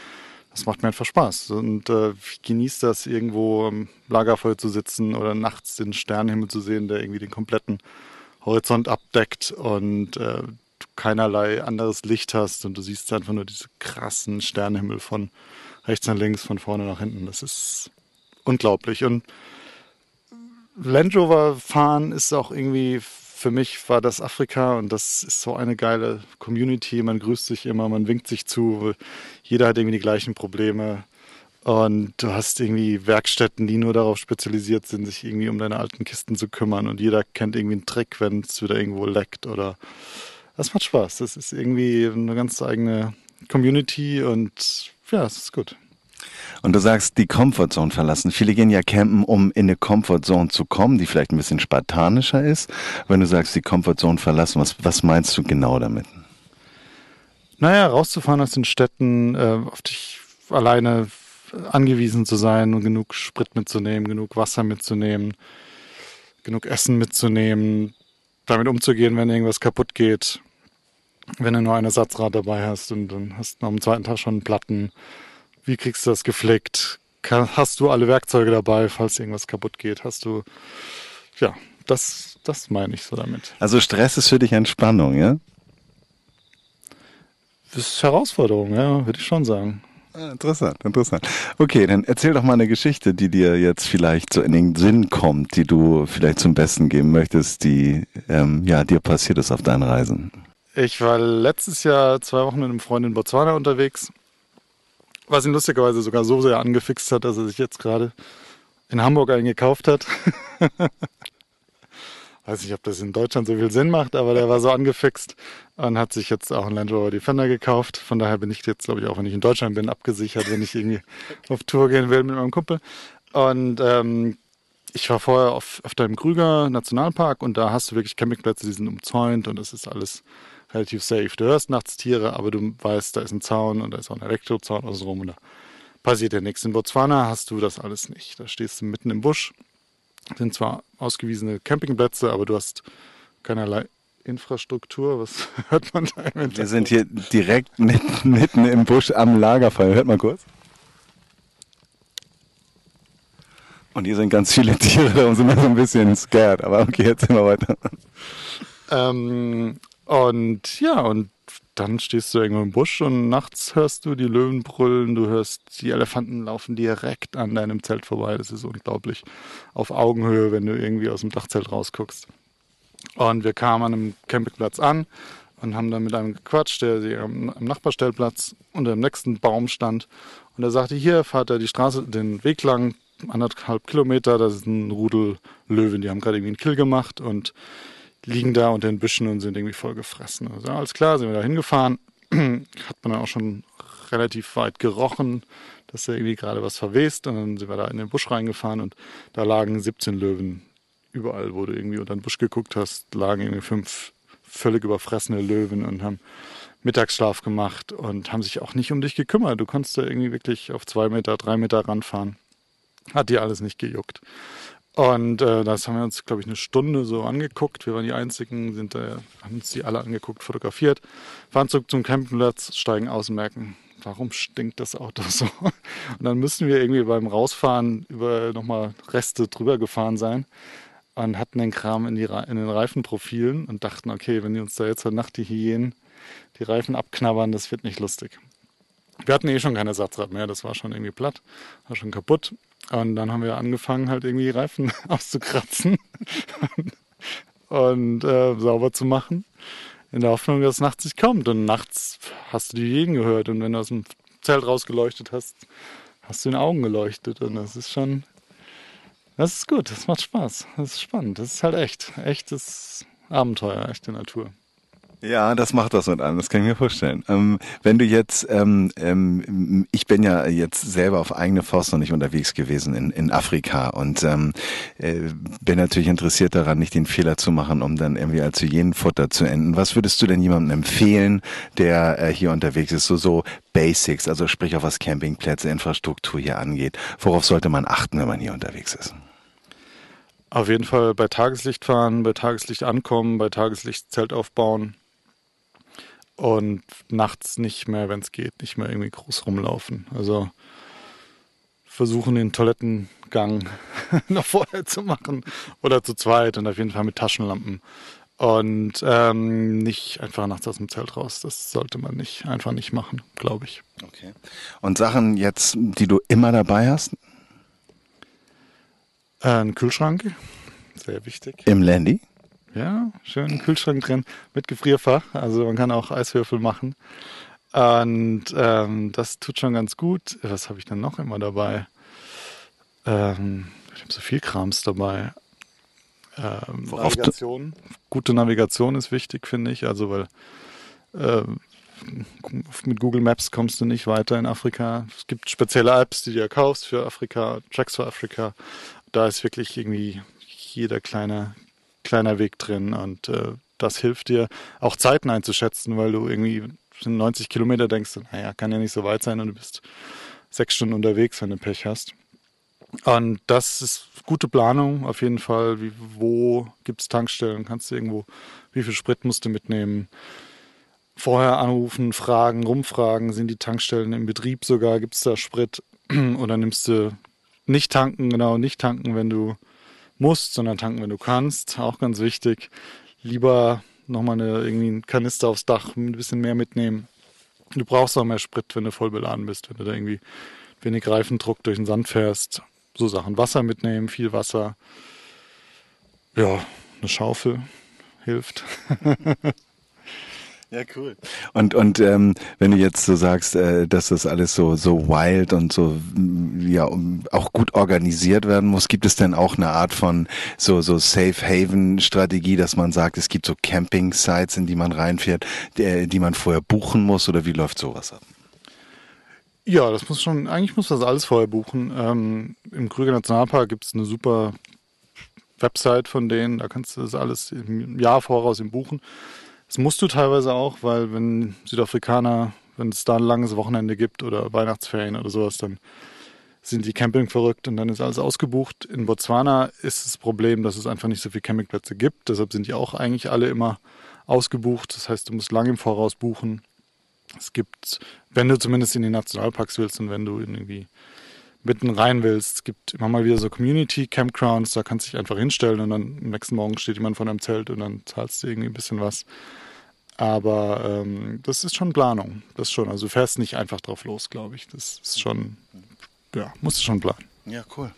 das macht mir einfach Spaß. Und äh, ich genieße das, irgendwo am Lagerfeuer zu sitzen oder nachts den Sternenhimmel zu sehen, der irgendwie den kompletten Horizont abdeckt und äh, du keinerlei anderes Licht hast und du siehst einfach nur diese krassen Sternenhimmel von rechts nach links, von vorne nach hinten. Das ist unglaublich. Und Land Rover fahren ist auch irgendwie für mich war das Afrika und das ist so eine geile Community. Man grüßt sich immer, man winkt sich zu. Jeder hat irgendwie die gleichen Probleme. Und du hast irgendwie Werkstätten, die nur darauf spezialisiert sind, sich irgendwie um deine alten Kisten zu kümmern. Und jeder kennt irgendwie einen Trick, wenn es wieder irgendwo leckt oder. Das macht Spaß. Das ist irgendwie eine ganz eigene Community und ja, es ist gut. Und du sagst, die Comfortzone verlassen. Viele gehen ja campen, um in eine Comfortzone zu kommen, die vielleicht ein bisschen spartanischer ist. Wenn du sagst, die Comfortzone verlassen, was, was meinst du genau damit? Naja, rauszufahren aus den Städten, äh, auf dich alleine angewiesen zu sein und genug Sprit mitzunehmen, genug Wasser mitzunehmen, genug Essen mitzunehmen, damit umzugehen, wenn irgendwas kaputt geht. Wenn du nur ein Ersatzrad dabei hast und dann hast du am zweiten Tag schon Platten wie kriegst du das gefleckt? Hast du alle Werkzeuge dabei, falls irgendwas kaputt geht? Hast du, ja, das, das meine ich so damit. Also Stress ist für dich Entspannung, ja? Das ist Herausforderung, ja, würde ich schon sagen. Ah, interessant, interessant. Okay, dann erzähl doch mal eine Geschichte, die dir jetzt vielleicht so in den Sinn kommt, die du vielleicht zum Besten geben möchtest, die ähm, ja dir passiert ist auf deinen Reisen. Ich war letztes Jahr zwei Wochen mit einem Freund in Botswana unterwegs was ihn lustigerweise sogar so sehr angefixt hat, dass er sich jetzt gerade in Hamburg einen gekauft hat. Weiß nicht, ob das in Deutschland so viel Sinn macht, aber der war so angefixt und hat sich jetzt auch einen Land Rover Defender gekauft. Von daher bin ich jetzt, glaube ich, auch wenn ich in Deutschland bin, abgesichert, wenn ich irgendwie auf Tour gehen will mit meinem Kumpel. Und ähm, ich war vorher auf, auf deinem Krüger Nationalpark und da hast du wirklich Campingplätze, die sind umzäunt und das ist alles relativ safe. Du hörst nachts Tiere, aber du weißt, da ist ein Zaun und da ist auch ein Elektrozaun außenrum und da passiert ja nichts. In Botswana hast du das alles nicht. Da stehst du mitten im Busch. Sind zwar ausgewiesene Campingplätze, aber du hast keinerlei Infrastruktur. Was hört man da im Wir sind hier direkt mitten, mitten im Busch am Lagerfeuer. Hört mal kurz. Und hier sind ganz viele Tiere, darum sind wir so ein bisschen scared. Aber okay, jetzt sind wir weiter. Ähm, und ja, und dann stehst du irgendwo im Busch und nachts hörst du die Löwen brüllen, du hörst die Elefanten laufen direkt an deinem Zelt vorbei. Das ist unglaublich. Auf Augenhöhe, wenn du irgendwie aus dem Dachzelt rausguckst. Und wir kamen an einem Campingplatz an und haben dann mit einem gequatscht, der am, am Nachbarstellplatz unter dem nächsten Baum stand. Und er sagte, hier fahrt er die Straße, den Weg lang, anderthalb Kilometer, das ist ein Rudel Löwen, die haben gerade irgendwie einen Kill gemacht und liegen da unter den Büschen und sind irgendwie voll gefressen. Also alles klar, sind wir da hingefahren. Hat man dann auch schon relativ weit gerochen, dass da irgendwie gerade was verwest. Und dann sind wir da in den Busch reingefahren und da lagen 17 Löwen. Überall, wo du irgendwie unter den Busch geguckt hast, lagen irgendwie fünf völlig überfressene Löwen und haben Mittagsschlaf gemacht und haben sich auch nicht um dich gekümmert. Du konntest da irgendwie wirklich auf zwei Meter, drei Meter ranfahren. Hat dir alles nicht gejuckt. Und äh, das haben wir uns, glaube ich, eine Stunde so angeguckt. Wir waren die Einzigen, sind, äh, haben uns die alle angeguckt, fotografiert, fahren zurück zum Campingplatz, steigen aus und merken, warum stinkt das Auto so? Und dann müssen wir irgendwie beim Rausfahren über nochmal Reste drüber gefahren sein und hatten den Kram in, die, in den Reifenprofilen und dachten, okay, wenn die uns da jetzt heute Nacht die Hyänen die Reifen abknabbern, das wird nicht lustig. Wir hatten eh schon kein Ersatzrad mehr, das war schon irgendwie platt, war schon kaputt. Und dann haben wir angefangen, halt irgendwie Reifen auszukratzen und äh, sauber zu machen. in der Hoffnung, dass es nachts nicht kommt. Und nachts hast du die jeden gehört. Und wenn du aus dem Zelt rausgeleuchtet hast, hast du in den Augen geleuchtet. Und das ist schon, das ist gut, das macht Spaß. Das ist spannend. Das ist halt echt, echtes Abenteuer, echte Natur. Ja, das macht was mit einem, das kann ich mir vorstellen. Ähm, wenn du jetzt, ähm, ähm, ich bin ja jetzt selber auf eigene Faust noch nicht unterwegs gewesen in, in Afrika und ähm, äh, bin natürlich interessiert daran, nicht den Fehler zu machen, um dann irgendwie als Hyänenfutter zu enden. Was würdest du denn jemandem empfehlen, der äh, hier unterwegs ist, so, so Basics, also sprich auch was Campingplätze, Infrastruktur hier angeht? Worauf sollte man achten, wenn man hier unterwegs ist? Auf jeden Fall bei Tageslicht fahren, bei Tageslicht ankommen, bei Tageslicht Zelt aufbauen und nachts nicht mehr, wenn es geht, nicht mehr irgendwie groß rumlaufen. Also versuchen den Toilettengang noch vorher zu machen oder zu zweit und auf jeden Fall mit Taschenlampen. Und ähm, nicht einfach nachts aus dem Zelt raus. Das sollte man nicht einfach nicht machen, glaube ich. Okay. Und Sachen jetzt, die du immer dabei hast? Äh, ein Kühlschrank, sehr wichtig. Im Landy? Ja, schön Kühlschrank drin mit Gefrierfach. Also man kann auch Eiswürfel machen. Und ähm, das tut schon ganz gut. Was habe ich dann noch immer dabei? Ähm, ich habe so viel Krams dabei. Ähm, Navigation. Gute Navigation ist wichtig, finde ich. Also weil äh, mit Google Maps kommst du nicht weiter in Afrika. Es gibt spezielle Apps, die du ja kaufst für Afrika, Tracks für Afrika. Da ist wirklich irgendwie jeder kleine kleiner Weg drin und äh, das hilft dir auch Zeiten einzuschätzen, weil du irgendwie 90 Kilometer denkst, naja, kann ja nicht so weit sein und du bist sechs Stunden unterwegs, wenn du Pech hast. Und das ist gute Planung auf jeden Fall. Wie, wo gibt es Tankstellen? Kannst du irgendwo, wie viel Sprit musst du mitnehmen? Vorher anrufen, fragen, rumfragen, sind die Tankstellen im Betrieb sogar, gibt es da Sprit? Oder nimmst du nicht tanken, genau, nicht tanken, wenn du musst, sondern tanken, wenn du kannst. Auch ganz wichtig. Lieber nochmal eine, irgendwie einen Kanister aufs Dach, ein bisschen mehr mitnehmen. Du brauchst auch mehr Sprit, wenn du voll beladen bist, wenn du da irgendwie wenig Reifendruck durch den Sand fährst. So Sachen. Wasser mitnehmen, viel Wasser. Ja, eine Schaufel hilft. Ja, cool. Und und ähm, wenn du jetzt so sagst, äh, dass das alles so so wild und so mm, ja auch gut organisiert werden muss, gibt es denn auch eine Art von so so Safe Haven Strategie, dass man sagt, es gibt so Camping Sites, in die man reinfährt, die, die man vorher buchen muss oder wie läuft sowas ab? Ja, das muss schon, eigentlich muss das alles vorher buchen. Ähm, Im Krüger Nationalpark gibt es eine super Website von denen, da kannst du das alles im Jahr voraus im buchen. Das musst du teilweise auch, weil wenn Südafrikaner, wenn es da ein langes Wochenende gibt oder Weihnachtsferien oder sowas, dann sind die Camping verrückt und dann ist alles ausgebucht. In Botswana ist das Problem, dass es einfach nicht so viele Campingplätze gibt. Deshalb sind die auch eigentlich alle immer ausgebucht. Das heißt, du musst lange im Voraus buchen. Es gibt, wenn du zumindest in die Nationalparks willst und wenn du irgendwie mitten rein willst. Es gibt immer mal wieder so Community Campgrounds, da kannst du dich einfach hinstellen und dann am nächsten Morgen steht jemand vor deinem Zelt und dann zahlst du irgendwie ein bisschen was. Aber ähm, das ist schon Planung, das schon. Also du fährst nicht einfach drauf los, glaube ich. Das ist schon, ja, musst du schon planen. Ja, cool.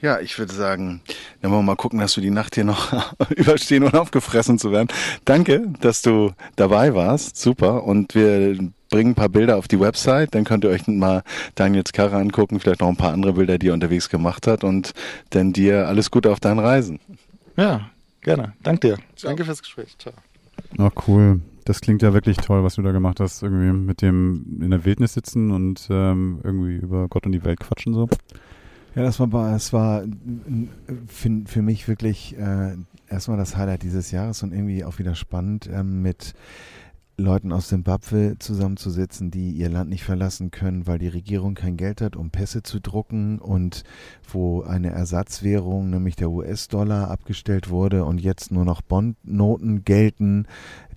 Ja, ich würde sagen, dann wollen wir mal gucken, dass wir die Nacht hier noch überstehen, ohne aufgefressen zu werden. Danke, dass du dabei warst. Super. Und wir bringen ein paar Bilder auf die Website, dann könnt ihr euch mal Daniels Karre angucken, vielleicht noch ein paar andere Bilder, die er unterwegs gemacht hat und dann dir alles Gute auf deinen Reisen. Ja, gerne. Danke dir. Ciao. Danke fürs Gespräch. Ciao. Oh, cool. Das klingt ja wirklich toll, was du da gemacht hast. Irgendwie mit dem in der Wildnis sitzen und ähm, irgendwie über Gott und die Welt quatschen so. Ja, das war, es war für, für mich wirklich äh, erstmal das Highlight dieses Jahres und irgendwie auch wieder spannend äh, mit Leuten aus Simbabwe zusammenzusetzen, die ihr Land nicht verlassen können, weil die Regierung kein Geld hat, um Pässe zu drucken und wo eine Ersatzwährung, nämlich der US-Dollar, abgestellt wurde und jetzt nur noch Bondnoten gelten,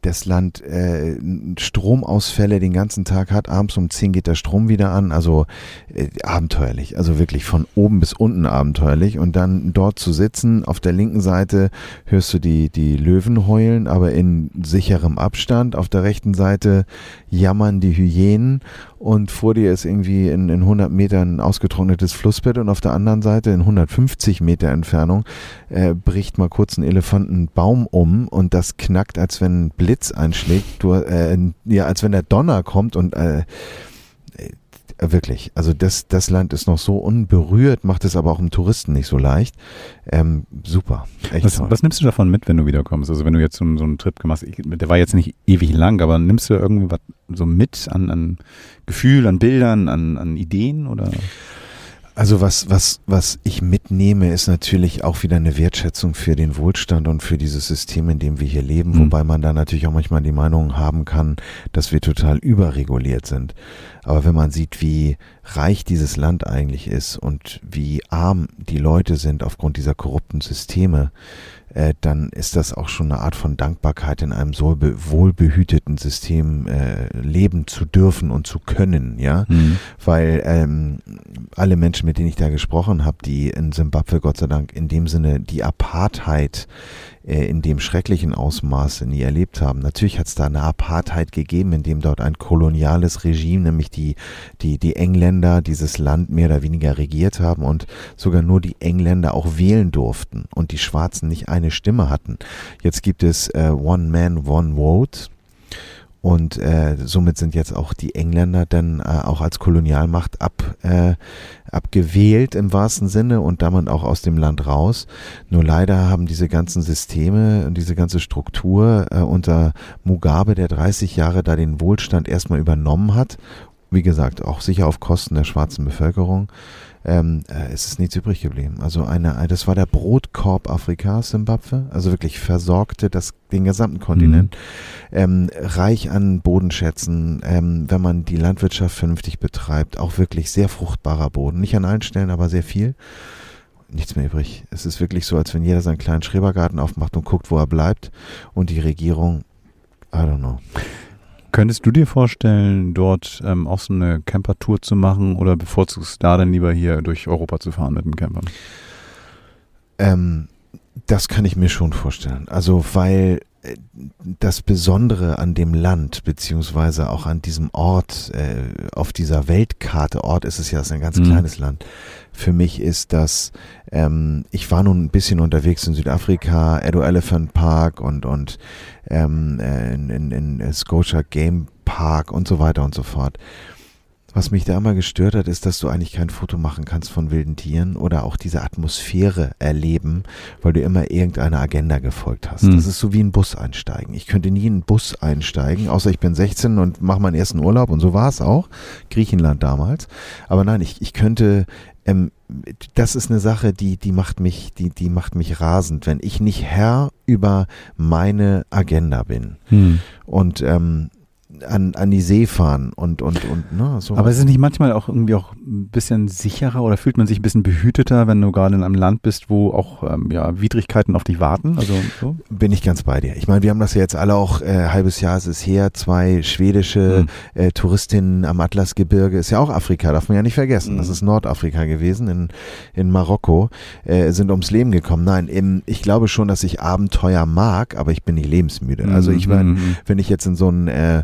das Land äh, Stromausfälle den ganzen Tag hat. Abends um 10 geht der Strom wieder an. Also äh, abenteuerlich. Also wirklich von oben bis unten abenteuerlich. Und dann dort zu sitzen, auf der linken Seite hörst du die, die Löwen heulen, aber in sicherem Abstand. Auf der rechten Seite jammern die Hyänen und vor dir ist irgendwie in, in 100 Metern ein ausgetrocknetes Flussbett und auf der anderen Seite in 150 Meter Entfernung äh, bricht mal kurz ein Elefantenbaum um und das knackt, als wenn ein Blitz einschlägt, du, äh, ja, als wenn der Donner kommt und äh, äh, wirklich. Also das, das Land ist noch so unberührt, macht es aber auch dem Touristen nicht so leicht. Ähm, super. Was, was, nimmst du davon mit, wenn du wiederkommst? Also wenn du jetzt so, so einen Trip gemacht hast, der war jetzt nicht ewig lang, aber nimmst du irgendwas so mit an, an Gefühl, an Bildern, an, an Ideen oder? Also was, was, was ich mitnehme, ist natürlich auch wieder eine Wertschätzung für den Wohlstand und für dieses System, in dem wir hier leben, mhm. wobei man da natürlich auch manchmal die Meinung haben kann, dass wir total überreguliert sind. Aber wenn man sieht, wie reich dieses Land eigentlich ist und wie arm die Leute sind aufgrund dieser korrupten Systeme, äh, dann ist das auch schon eine Art von Dankbarkeit, in einem so wohlbehüteten System äh, leben zu dürfen und zu können, ja. Mhm. Weil ähm, alle Menschen, mit denen ich da gesprochen habe, die in Simbabwe Gott sei Dank in dem Sinne die Apartheid äh, in dem schrecklichen Ausmaße nie erlebt haben. Natürlich hat es da eine Apartheid gegeben, in dem dort ein koloniales Regime, nämlich die, die, die Engländer, dieses Land mehr oder weniger regiert haben und sogar nur die Engländer auch wählen durften und die Schwarzen nicht eine Stimme hatten. Jetzt gibt es äh, One Man, One Vote. Und äh, somit sind jetzt auch die Engländer dann äh, auch als Kolonialmacht ab, äh, abgewählt im wahrsten Sinne und damit auch aus dem Land raus. Nur leider haben diese ganzen Systeme und diese ganze Struktur äh, unter Mugabe, der 30 Jahre da den Wohlstand erstmal übernommen hat, wie gesagt, auch sicher auf Kosten der schwarzen Bevölkerung, ähm, äh, es ist nichts übrig geblieben. Also eine, das war der Brotkorb Afrikas, Simbabwe, also wirklich versorgte das, den gesamten Kontinent, mhm. ähm, reich an Bodenschätzen, ähm, wenn man die Landwirtschaft vernünftig betreibt, auch wirklich sehr fruchtbarer Boden, nicht an allen Stellen, aber sehr viel. Nichts mehr übrig. Es ist wirklich so, als wenn jeder seinen kleinen Schrebergarten aufmacht und guckt, wo er bleibt und die Regierung, I don't know. Könntest du dir vorstellen, dort ähm, auch so eine Camper-Tour zu machen oder bevorzugst du da dann lieber hier durch Europa zu fahren mit dem Camper? Ähm, das kann ich mir schon vorstellen. Also, weil das Besondere an dem Land, beziehungsweise auch an diesem Ort, äh, auf dieser Weltkarte, Ort ist es ja, es ist ein ganz mhm. kleines Land. Für mich ist das, ähm, ich war nun ein bisschen unterwegs in Südafrika, Edo Elephant Park und, und ähm, äh, in, in, in Scotia Game Park und so weiter und so fort. Was mich da immer gestört hat, ist, dass du eigentlich kein Foto machen kannst von wilden Tieren oder auch diese Atmosphäre erleben, weil du immer irgendeiner Agenda gefolgt hast. Hm. Das ist so wie ein Bus einsteigen. Ich könnte nie in einen Bus einsteigen, außer ich bin 16 und mache meinen ersten Urlaub und so war es auch. Griechenland damals. Aber nein, ich, ich könnte ähm, das ist eine Sache, die, die macht mich, die, die macht mich rasend, wenn ich nicht Herr über meine Agenda bin. Hm. Und ähm, an, an die See fahren und, und, und ne, so. Aber ist es nicht manchmal auch irgendwie auch ein bisschen sicherer oder fühlt man sich ein bisschen behüteter, wenn du gerade in einem Land bist, wo auch ähm, ja, Widrigkeiten auf dich warten? Also so? Bin ich ganz bei dir. Ich meine, wir haben das ja jetzt alle auch, äh, halbes Jahr ist es her, zwei schwedische mhm. äh, Touristinnen am Atlasgebirge, ist ja auch Afrika, darf man ja nicht vergessen. Mhm. Das ist Nordafrika gewesen, in, in Marokko, äh, sind ums Leben gekommen. Nein, im, ich glaube schon, dass ich Abenteuer mag, aber ich bin nicht lebensmüde. Also ich meine, mhm. wenn ich jetzt in so ein äh,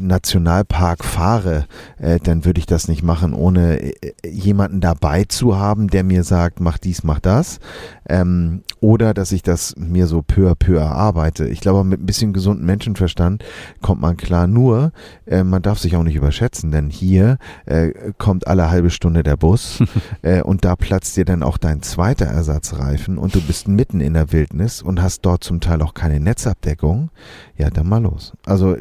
Nationalpark fahre, äh, dann würde ich das nicht machen, ohne äh, jemanden dabei zu haben, der mir sagt, mach dies, mach das. Ähm, oder dass ich das mir so peu à peu erarbeite. Ich glaube, mit ein bisschen gesunden Menschenverstand kommt man klar. Nur, äh, man darf sich auch nicht überschätzen, denn hier äh, kommt alle halbe Stunde der Bus äh, und da platzt dir dann auch dein zweiter Ersatzreifen und du bist mitten in der Wildnis und hast dort zum Teil auch keine Netzabdeckung. Ja, dann mal los. Also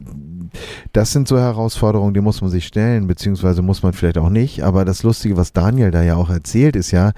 das sind so Herausforderungen, die muss man sich stellen, beziehungsweise muss man vielleicht auch nicht. Aber das Lustige, was Daniel da ja auch erzählt, ist ja,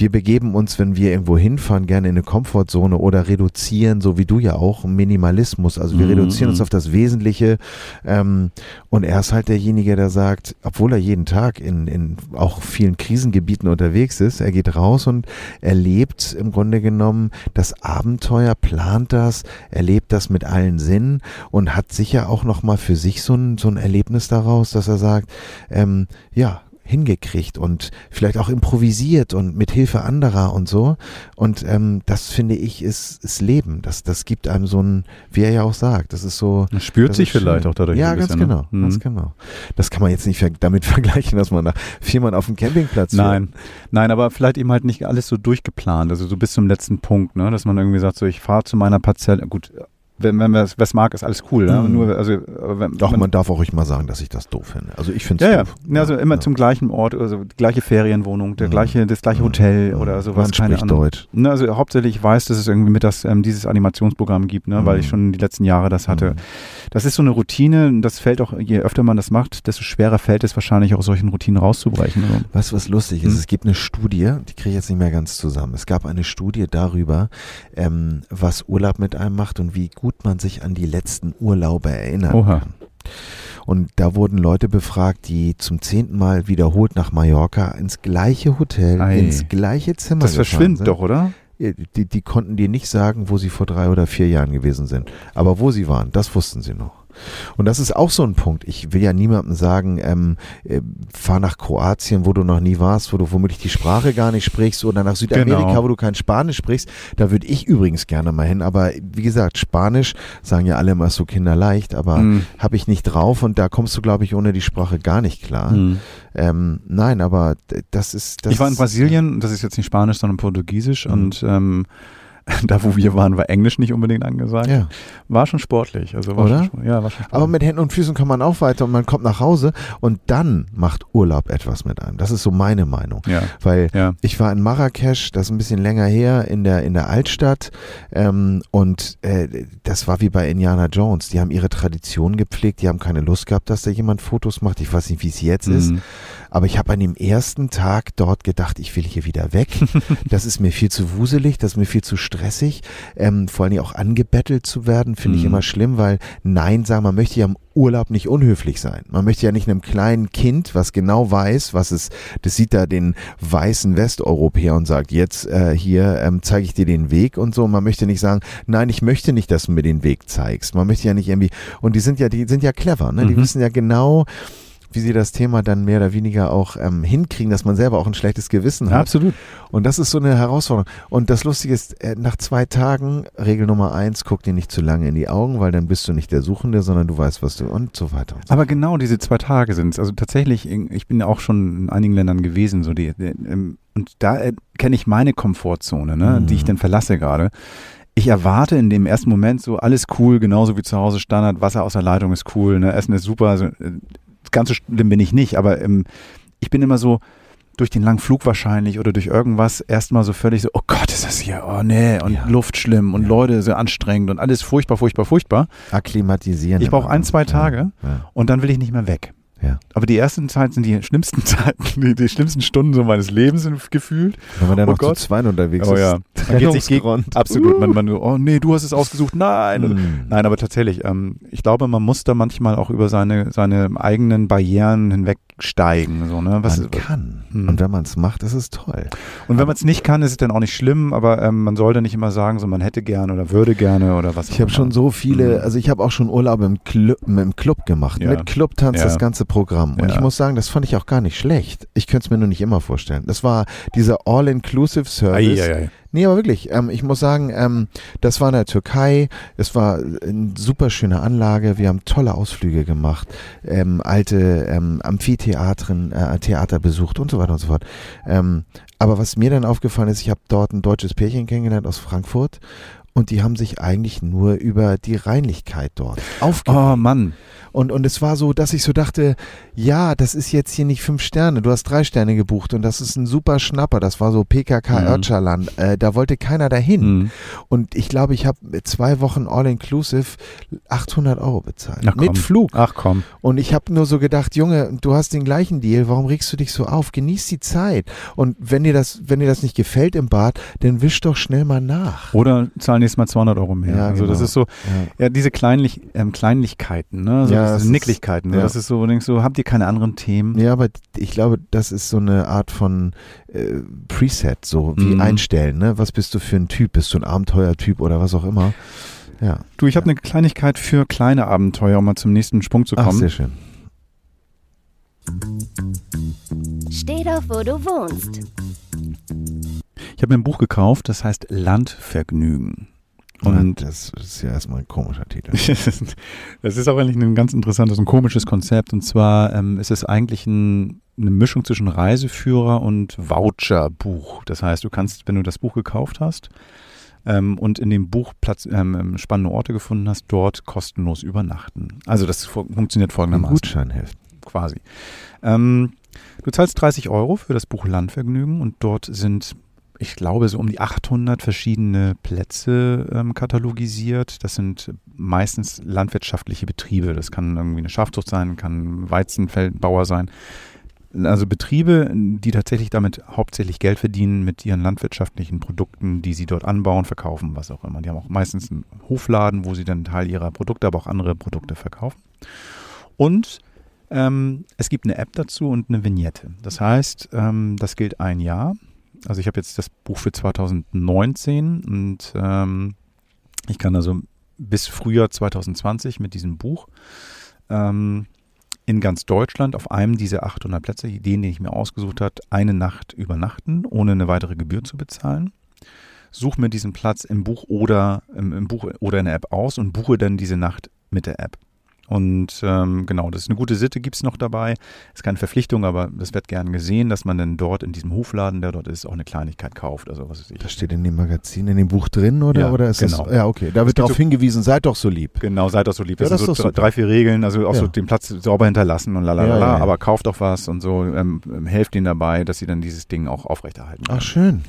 wir begeben uns, wenn wir irgendwo hinfahren, gerne in eine Komfortzone oder reduzieren, so wie du ja auch, Minimalismus. Also wir mhm. reduzieren uns mhm. auf das Wesentliche. Ähm, und er ist halt derjenige, der sagt, obwohl er jeden Tag in, in auch vielen Krisengebieten unterwegs ist, er geht raus und erlebt im Grunde genommen das Abenteuer, plant das, erlebt das mit allen Sinnen und hat sicher auch nochmal für sich so ein, so ein Erlebnis daraus, dass er sagt, ähm, ja, hingekriegt und vielleicht auch improvisiert und mit Hilfe anderer und so. Und ähm, das finde ich ist, ist Leben. Das, das gibt einem so ein, wie er ja auch sagt, das ist so. Das spürt das sich vielleicht schön. auch dadurch. Ja, ganz bisschen, genau, ne? Mhm. ganz genau. Das kann man jetzt nicht ver damit vergleichen, dass man nach vier Mann auf dem Campingplatz. Nein, nein, aber vielleicht eben halt nicht alles so durchgeplant, also so bis zum letzten Punkt, ne? dass man irgendwie sagt, so ich fahre zu meiner Parzelle, gut, wenn, wenn wer es mag, ist alles cool, ne? Mhm. nur, also, wenn, Doch, man, man darf auch ruhig mal sagen, dass ich das doof finde. Also ich finde es ja, doof. ja, also immer ja. zum gleichen Ort, also die gleiche Ferienwohnung, der Mhm. gleiche, das gleiche Mhm. Hotel Mhm. oder sowas, Man keine spricht Ahnung. Deutsch. Ne, also hauptsächlich ich weiß, dass es irgendwie mit das, ähm, dieses Animationsprogramm gibt, ne, weil Mhm. ich schon die letzten Jahre das hatte. Mhm. Das ist so eine Routine, das fällt auch, je öfter man das macht, desto schwerer fällt es wahrscheinlich auch aus solchen Routinen rauszubrechen. Also. Weißt du, was lustig ist? Es gibt eine Studie, die kriege ich jetzt nicht mehr ganz zusammen. Es gab eine Studie darüber, ähm, was Urlaub mit einem macht und wie gut man sich an die letzten Urlaube erinnern Oha. kann. Und da wurden Leute befragt, die zum zehnten Mal wiederholt nach Mallorca ins gleiche Hotel, Ei. ins gleiche Zimmer Das verschwindet sind. doch, oder? Die, die konnten dir nicht sagen, wo sie vor drei oder vier Jahren gewesen sind. Aber wo sie waren, das wussten sie noch. Und das ist auch so ein Punkt. Ich will ja niemandem sagen, ähm, äh, fahr nach Kroatien, wo du noch nie warst, wo du womöglich die Sprache gar nicht sprichst, oder nach Südamerika, Genau. wo du kein Spanisch sprichst. Da würde ich übrigens gerne mal hin. Aber wie gesagt, Spanisch sagen ja alle immer so kinderleicht, aber Hm. habe ich nicht drauf und da kommst du, glaube ich, ohne die Sprache gar nicht klar. Hm. Ähm, nein, aber das ist. Das ich war in Brasilien, das ist jetzt nicht Spanisch, sondern Portugiesisch Mhm. und ähm, da, wo wir waren, war Englisch nicht unbedingt angesagt. Ja. War schon sportlich. Also war Oder? Schon, ja, war schon sportlich. Aber mit Händen und Füßen kommt man auch weiter und man kommt nach Hause und dann macht Urlaub etwas mit einem. Das ist so meine Meinung. ja, Weil ja. ich war in Marrakesch, das ist ein bisschen länger her, in der, in der Altstadt ähm, und äh, das war wie bei Indiana Jones. Die haben ihre Tradition gepflegt, die haben keine Lust gehabt, dass da jemand Fotos macht. Ich weiß nicht, wie es jetzt ist, Mhm. Aber ich habe an dem ersten Tag dort gedacht, ich will hier wieder weg. das ist mir viel zu wuselig, das ist mir viel zu stressig. Ähm, vor allem auch angebettelt zu werden, finde ich Mhm. immer schlimm, weil Nein sagen, man möchte ja im Urlaub nicht unhöflich sein. Man möchte ja nicht einem kleinen Kind, was genau weiß, was es, das sieht da den weißen Westeuropäer und sagt, jetzt äh, hier ähm, zeige ich dir den Weg und so. Man möchte nicht sagen, nein, ich möchte nicht, dass du mir den Weg zeigst. Man möchte ja nicht irgendwie, und die sind ja, die sind ja clever, ne? Die Mhm. wissen ja genau, wie sie das Thema dann mehr oder weniger auch ähm, hinkriegen, dass man selber auch ein schlechtes Gewissen hat. absolut. Und das ist so eine Herausforderung. Und das Lustige ist, äh, nach zwei Tagen, Regel Nummer eins, guck dir nicht zu lange in die Augen, weil dann bist du nicht der Suchende, sondern du weißt, was du und so weiter. Und so. Aber genau diese zwei Tage sind es. Also tatsächlich, ich bin ja auch schon in einigen Ländern gewesen, so die, die ähm, und da äh, kenne ich meine Komfortzone, ne, Mhm. die ich dann verlasse gerade. Ich erwarte in dem ersten Moment so alles cool, genauso wie zu Hause Standard, Wasser aus der Leitung ist cool, ne, Essen ist super. Also, äh, ganz so schlimm bin ich nicht, aber ähm, ich bin immer so durch den langen Flug wahrscheinlich oder durch irgendwas erstmal so völlig so, oh Gott, ist das hier, oh nee, und Ja. Luft schlimm und Ja. Leute so anstrengend und alles furchtbar, furchtbar, furchtbar. Akklimatisieren. Ich brauche ein, zwei Tage ja. und dann will ich nicht mehr weg. Ja. Aber die ersten Zeiten sind die schlimmsten Zeiten, die, die schlimmsten Stunden so meines Lebens sind gefühlt. Wenn man dann Oh noch Gott. zu zweit unterwegs Oh ist. ja. Man geht sich gegen-. Absolut. Man, man, oh nee, du hast es ausgesucht. Nein. Mm. Nein, aber tatsächlich, ähm, ich glaube, man muss da manchmal auch über seine, seine eigenen Barrieren hinwegsteigen. So, ne? Was, man kann. Hm. Und wenn man es macht, ist es toll. und wenn man es nicht kann, ist es dann auch nicht schlimm, aber ähm, man sollte nicht immer sagen, so man hätte gerne oder würde gerne oder was. Ich habe schon so viele, Mhm. also ich habe auch schon Urlaub im Club, im Club gemacht. Ja. Mit Clubtanz Ja. das ganze Programm. Und Ja. ich muss sagen, das fand ich auch gar nicht schlecht. Ich könnte es mir nur nicht immer vorstellen. Das war dieser All-Inclusive-Service. Nee, aber wirklich, ähm, ich muss sagen, ähm, das war in der Türkei, es war eine super schöne Anlage, wir haben tolle Ausflüge gemacht, ähm, alte ähm, Amphitheatren, äh, Theater besucht und so weiter und so fort. Ähm, aber was mir dann aufgefallen ist, ich habe dort ein deutsches Pärchen kennengelernt aus Frankfurt und die haben sich eigentlich nur über die Reinlichkeit dort aufgeregt. Oh Mann. Und, und es war so, dass ich so dachte, ja, das ist jetzt hier nicht fünf Sterne, du hast drei Sterne gebucht und das ist ein super Schnapper, das war so PKK Mhm. Äh, da wollte keiner dahin. Mhm. Und ich glaube, ich habe zwei Wochen All-Inclusive 800 Euro bezahlt. Ach, mit Flug. Ach komm. Und ich habe nur so gedacht, Junge, du hast den gleichen Deal, warum regst du dich so auf? Genieß die Zeit. Und wenn dir das, wenn dir das nicht gefällt im Bad, dann wisch doch schnell mal nach. Oder zahl nächstes Mal 200 Euro mehr. Ja, also das genau. ist so, Ja. ja, diese Kleinlich, ähm, Kleinlichkeiten, ne? So, Ja, diese das ist- Nicklichkeiten. ja. Das ist so, du denkst so, habt ihr keine anderen Themen? Ja, aber ich glaube, das ist so eine Art von äh, Preset, so wie Mhm. einstellen. Ne? Was bist du für ein Typ? Bist du ein Abenteuertyp oder was auch immer? Ja. Du, ich habe eine Kleinigkeit für kleine Abenteuer, um mal zum nächsten Sprung zu Ach, kommen. sehr schön. Steh doch, wo du wohnst. Ich habe mir ein Buch gekauft, das heißt Landvergnügen. Und das ist ja erstmal ein komischer Titel. das ist auch eigentlich ein ganz interessantes und komisches Konzept. Und zwar ähm, ist es eigentlich ein, eine Mischung zwischen Reiseführer und Voucherbuch. Das heißt, du kannst, wenn du das Buch gekauft hast ähm, und in dem Buch Platz, ähm, spannende Orte gefunden hast, dort kostenlos übernachten. Also das fu funktioniert folgendermaßen. Ein Gutscheinheft. Quasi. Ähm, du zahlst 30 Euro für das Buch Landvergnügen und dort sind ich glaube, so um die 800 verschiedene Plätze ähm, katalogisiert. Das sind meistens landwirtschaftliche Betriebe. Das kann irgendwie eine Schafzucht sein, kann Weizenfeldbauer sein. Also Betriebe, die tatsächlich damit hauptsächlich Geld verdienen mit ihren landwirtschaftlichen Produkten, die sie dort anbauen, verkaufen, was auch immer. Die haben auch meistens einen Hofladen, wo sie dann Teil ihrer Produkte, aber auch andere Produkte verkaufen. Und ähm, es gibt eine App dazu und eine Vignette. Das heißt, ähm, das gilt ein Jahr. Also ich habe jetzt das Buch für 2019 und ähm, ich kann also bis Frühjahr 2020 mit diesem Buch ähm, in ganz Deutschland auf einem dieser 800 Plätze, den, den ich mir ausgesucht habe, eine Nacht übernachten, ohne eine weitere Gebühr zu bezahlen. Suche mir diesen Platz im Buch oder im, im Buch oder in der App aus und buche dann diese Nacht mit der App. Und ähm, genau, das ist eine gute Sitte, gibt es noch dabei. Ist keine Verpflichtung, aber das wird gern gesehen, dass man dann dort in diesem Hofladen, der dort ist, auch eine Kleinigkeit kauft. Also was weiß ich. Das steht in dem Magazin, in dem Buch drin, oder? Ja, oder ist genau. das, ja, okay. Da wird darauf so- hingewiesen, seid doch so lieb. Genau, seid doch so lieb. Ja, Das das sind ist so doch drei, drei, vier Regeln, also auch so Ja. den Platz sauber hinterlassen und lalala, Ja, aber kauft doch was und so, ähm, ähm, helft ihnen dabei, dass sie dann dieses Ding auch aufrechterhalten. Ach, schön.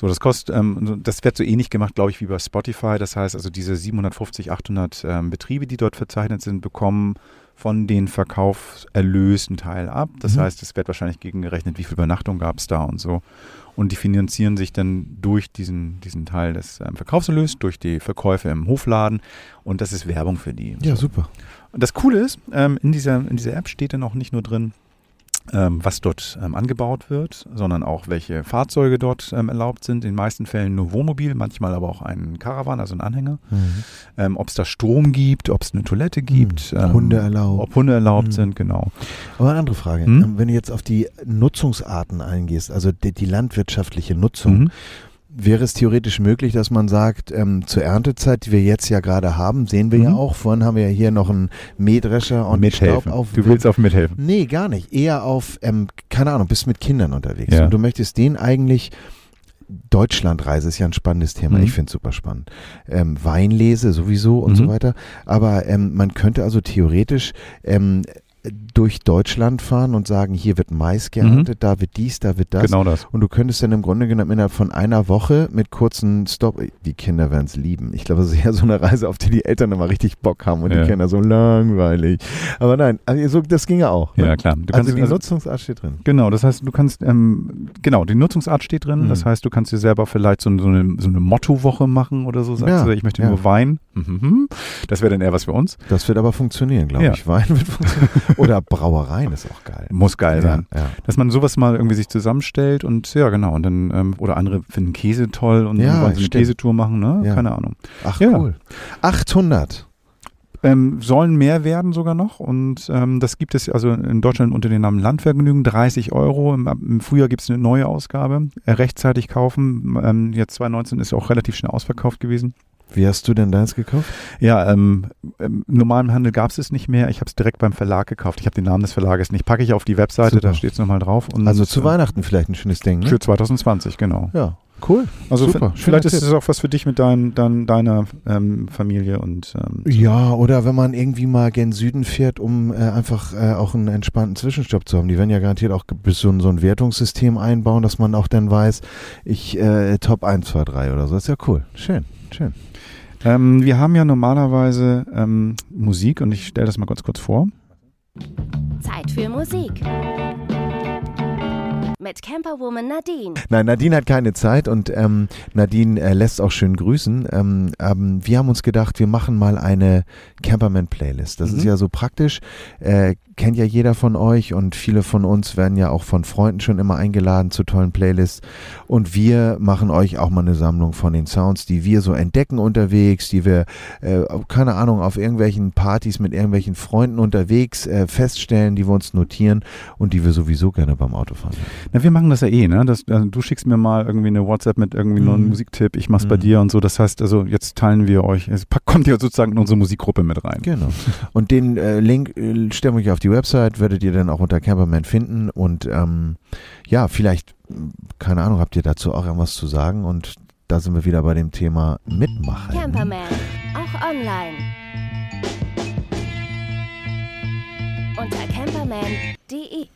So, das kostet, ähm, so- das wird so ähnlich gemacht, glaube ich, wie bei Spotify. Das heißt also, diese 750, 800 ähm, Betriebe, die dort verzeichnet sind, bekommen von den Verkaufserlösen Teil ab. Das Mhm. heißt, es wird wahrscheinlich gegengerechnet, wie viel Übernachtung gab es da und so. Und die finanzieren sich dann durch diesen, diesen Teil des ähm, Verkaufserlös, durch die Verkäufe im Hofladen. Und das ist Werbung für die. Ja, super. Und das Coole ist, ähm, in, dieser, in dieser App steht dann auch nicht nur drin, was dort ähm, angebaut wird, sondern auch welche Fahrzeuge dort ähm, erlaubt sind. In den meisten Fällen nur Wohnmobil, manchmal aber auch ein Caravan, also ein Anhänger. Mhm. Ähm, ob es da Strom gibt, ob es eine Toilette gibt. Mhm. ähm, Hunde erlaubt. Ob Hunde erlaubt Mhm. sind, genau. Aber eine andere Frage. Hm? Ähm, Wenn du jetzt auf die Nutzungsarten eingehst, also die, die landwirtschaftliche Nutzung, Mhm. Wäre es theoretisch möglich, dass man sagt, ähm, zur Erntezeit, die wir jetzt ja gerade haben, sehen wir ja Mhm. auch, vorhin haben wir ja hier noch einen Mähdrescher und mithelfen. Staub auf. du willst auf mithelfen. Nee, gar nicht. Eher auf, ähm, keine Ahnung, bist mit Kindern unterwegs. Ja. Und du möchtest den eigentlich, Deutschlandreise ist ja ein spannendes Thema. Mhm. Ich finde es super spannend. Ähm, Weinlese sowieso und Mhm. so weiter. Aber ähm, man könnte also theoretisch ähm, durch Deutschland fahren und sagen, hier wird Mais geerntet, da wird dies, da wird das. Mhm. Genau das. Und du könntest dann im Grunde genommen innerhalb von einer Woche mit kurzen Stopp, die Kinder werden es lieben. Ich glaube, es ist eher so eine Reise, auf die die Eltern immer richtig Bock haben und Ja. die Kinder so langweilig. Aber nein, also so, das ginge auch. ne? Ja, klar. Du also kannst- die also- Nutzungsart steht drin. Genau, das heißt, du kannst, ähm, genau, die Nutzungsart steht drin. Mhm. Das heißt, du kannst dir selber vielleicht so, so eine, so eine Mottowoche machen oder so. Sagst Ja, du, ich möchte ja. nur Wein. Mhm. Das wäre dann eher was für uns. Das wird aber funktionieren, glaube Ja. ich. Wein wird funktionieren. Oder Brauereien ist auch geil. Muss geil sein. Ja. Dass man sowas mal irgendwie sich zusammenstellt und ja, genau. Und dann, ähm, oder andere finden Käse toll und Ja, wollen so eine. Käsetour machen, ne? Ja. Keine Ahnung. Ach, Ja. cool. 800. Ähm, sollen mehr werden sogar noch und ähm, das gibt es also in Deutschland unter dem Namen Landvergnügen, 30 Euro. Im, im Frühjahr gibt es eine neue Ausgabe. Äh, rechtzeitig kaufen. Ähm, jetzt 2019 ist auch relativ schnell ausverkauft gewesen. Wie hast du denn deins gekauft? Ja, ähm, im normalen Handel gab es es nicht mehr. Ich habe es direkt beim Verlag gekauft. Ich habe den Namen des Verlages nicht. Packe ich auf die Webseite, Super. da steht es nochmal drauf. Und, Also zu äh, Weihnachten vielleicht ein schönes Ding, ne? Für 2020, genau. Ja, cool. Also Super, vielleicht ist es auch was für dich mit dein, dein, deiner ähm, Familie und ähm, Ja, oder wenn man irgendwie mal gen Süden fährt, um äh, einfach äh, auch einen entspannten Zwischenstopp zu haben. Die werden ja garantiert auch so, ein- so ein Wertungssystem einbauen, dass man auch dann weiß, ich äh, Top 1, 2, 3 oder so. ist ja cool. Schön, schön. Ähm, wir haben ja normalerweise ähm, Musik und ich stelle das mal ganz kurz vor. Zeit für Musik. Mit Camperwoman Nadine. Nein, Nadine hat keine Zeit und ähm, Nadine äh, lässt auch schön grüßen. Ähm, ähm, wir haben uns gedacht, wir machen mal eine Camperman-Playlist. Das Mhm. ist ja so praktisch. Äh, kennt ja jeder von euch und viele von uns werden ja auch von Freunden schon immer eingeladen zu tollen Playlists. Und wir machen euch auch mal eine Sammlung von den Sounds, die wir so entdecken unterwegs, die wir, äh, keine Ahnung, auf irgendwelchen Partys mit irgendwelchen Freunden unterwegs äh, feststellen, die wir uns notieren und die wir sowieso gerne beim Autofahren hören. Na, wir machen das ja eh, ne? Das, also du schickst mir mal irgendwie eine WhatsApp mit irgendwie noch einem Mhm. Musiktipp, ich mach's bei Mhm. dir und so. Das heißt, also jetzt teilen wir euch, es kommt ihr sozusagen in unsere Musikgruppe mit rein. Genau. Und den äh, Link äh, stellen wir euch auf die Website, werdet ihr dann auch unter Camperman finden. Und ähm, ja, vielleicht, keine Ahnung, habt ihr dazu auch irgendwas zu sagen? Und da sind wir wieder bei dem Thema Mitmachen. Camperman, auch online. Unter camperman.de.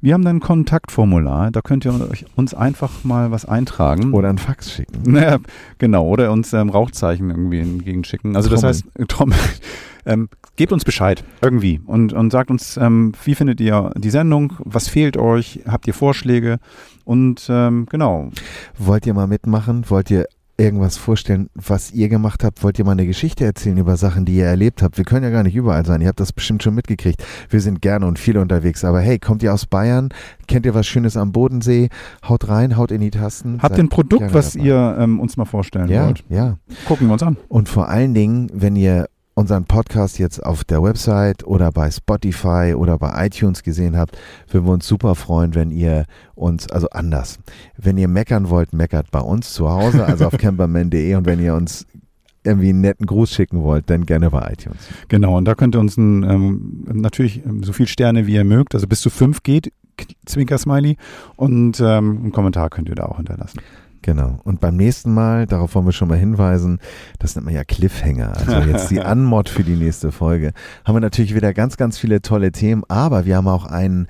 Wir haben dann ein Kontaktformular, da könnt ihr uns einfach mal was eintragen. Oder ein Fax schicken. Naja, genau, oder uns ähm, Rauchzeichen irgendwie entgegenschicken. Also das Trommeln. heißt, äh, Trommel, ähm, gebt uns Bescheid irgendwie und, und sagt uns, ähm, wie findet ihr die Sendung, was fehlt euch, habt ihr Vorschläge und ähm, genau. Wollt ihr mal mitmachen? Wollt ihr irgendwas vorstellen, was ihr gemacht habt? Wollt ihr mal eine Geschichte erzählen über Sachen, die ihr erlebt habt? Wir können ja gar nicht überall sein. Ihr habt das bestimmt schon mitgekriegt. Wir sind gerne und viel unterwegs. Aber hey, kommt ihr aus Bayern? Kennt ihr was Schönes am Bodensee? Haut rein, haut in die Tasten. Habt ihr ein Produkt, was dabei. ihr ähm, uns mal vorstellen Ja, wollt? ja. Gucken wir uns an. Und vor allen Dingen, wenn ihr unseren Podcast jetzt auf der Website oder bei Spotify oder bei iTunes gesehen habt, würden wir uns super freuen, wenn ihr uns, also anders, wenn ihr meckern wollt, meckert bei uns zu Hause, also auf camperman.de und wenn ihr uns irgendwie einen netten Gruß schicken wollt, dann gerne bei iTunes. Genau, und da könnt ihr uns ein, ähm, natürlich ähm, so viel Sterne, wie ihr mögt, also bis zu fünf geht, Zwinker-Smiley und ähm, einen Kommentar könnt ihr da auch hinterlassen. Genau. Und beim nächsten Mal, darauf wollen wir schon mal hinweisen, das nennt man ja Cliffhanger, also jetzt die Anmod für die nächste Folge, haben wir natürlich wieder ganz, ganz viele tolle Themen, aber wir haben auch einen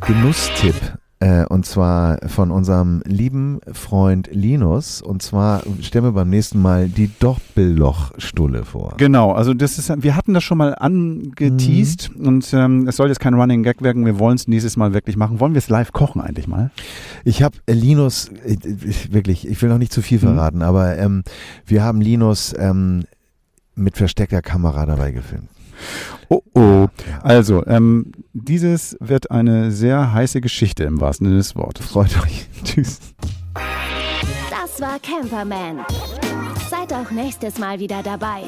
Genusstipp. Äh, und zwar von unserem lieben Freund Linus. Und zwar stellen wir beim nächsten Mal die Doppellochstulle vor. Genau, also das ist, wir hatten das schon mal angeteased und ähm, es soll jetzt kein Running Gag werden, wir wollen es nächstes Mal wirklich machen. Wollen wir es live kochen eigentlich mal? Ich habe äh, Linus, äh, wirklich, ich will noch nicht zu viel Mhm. verraten, aber ähm, wir haben Linus ähm, mit versteckter Kamera dabei gefilmt. Oh oh. Also, ähm, dieses wird eine sehr heiße Geschichte im wahrsten Sinne des Wortes. Freut euch. Tschüss. Das war Camperman. Seid auch nächstes Mal wieder dabei.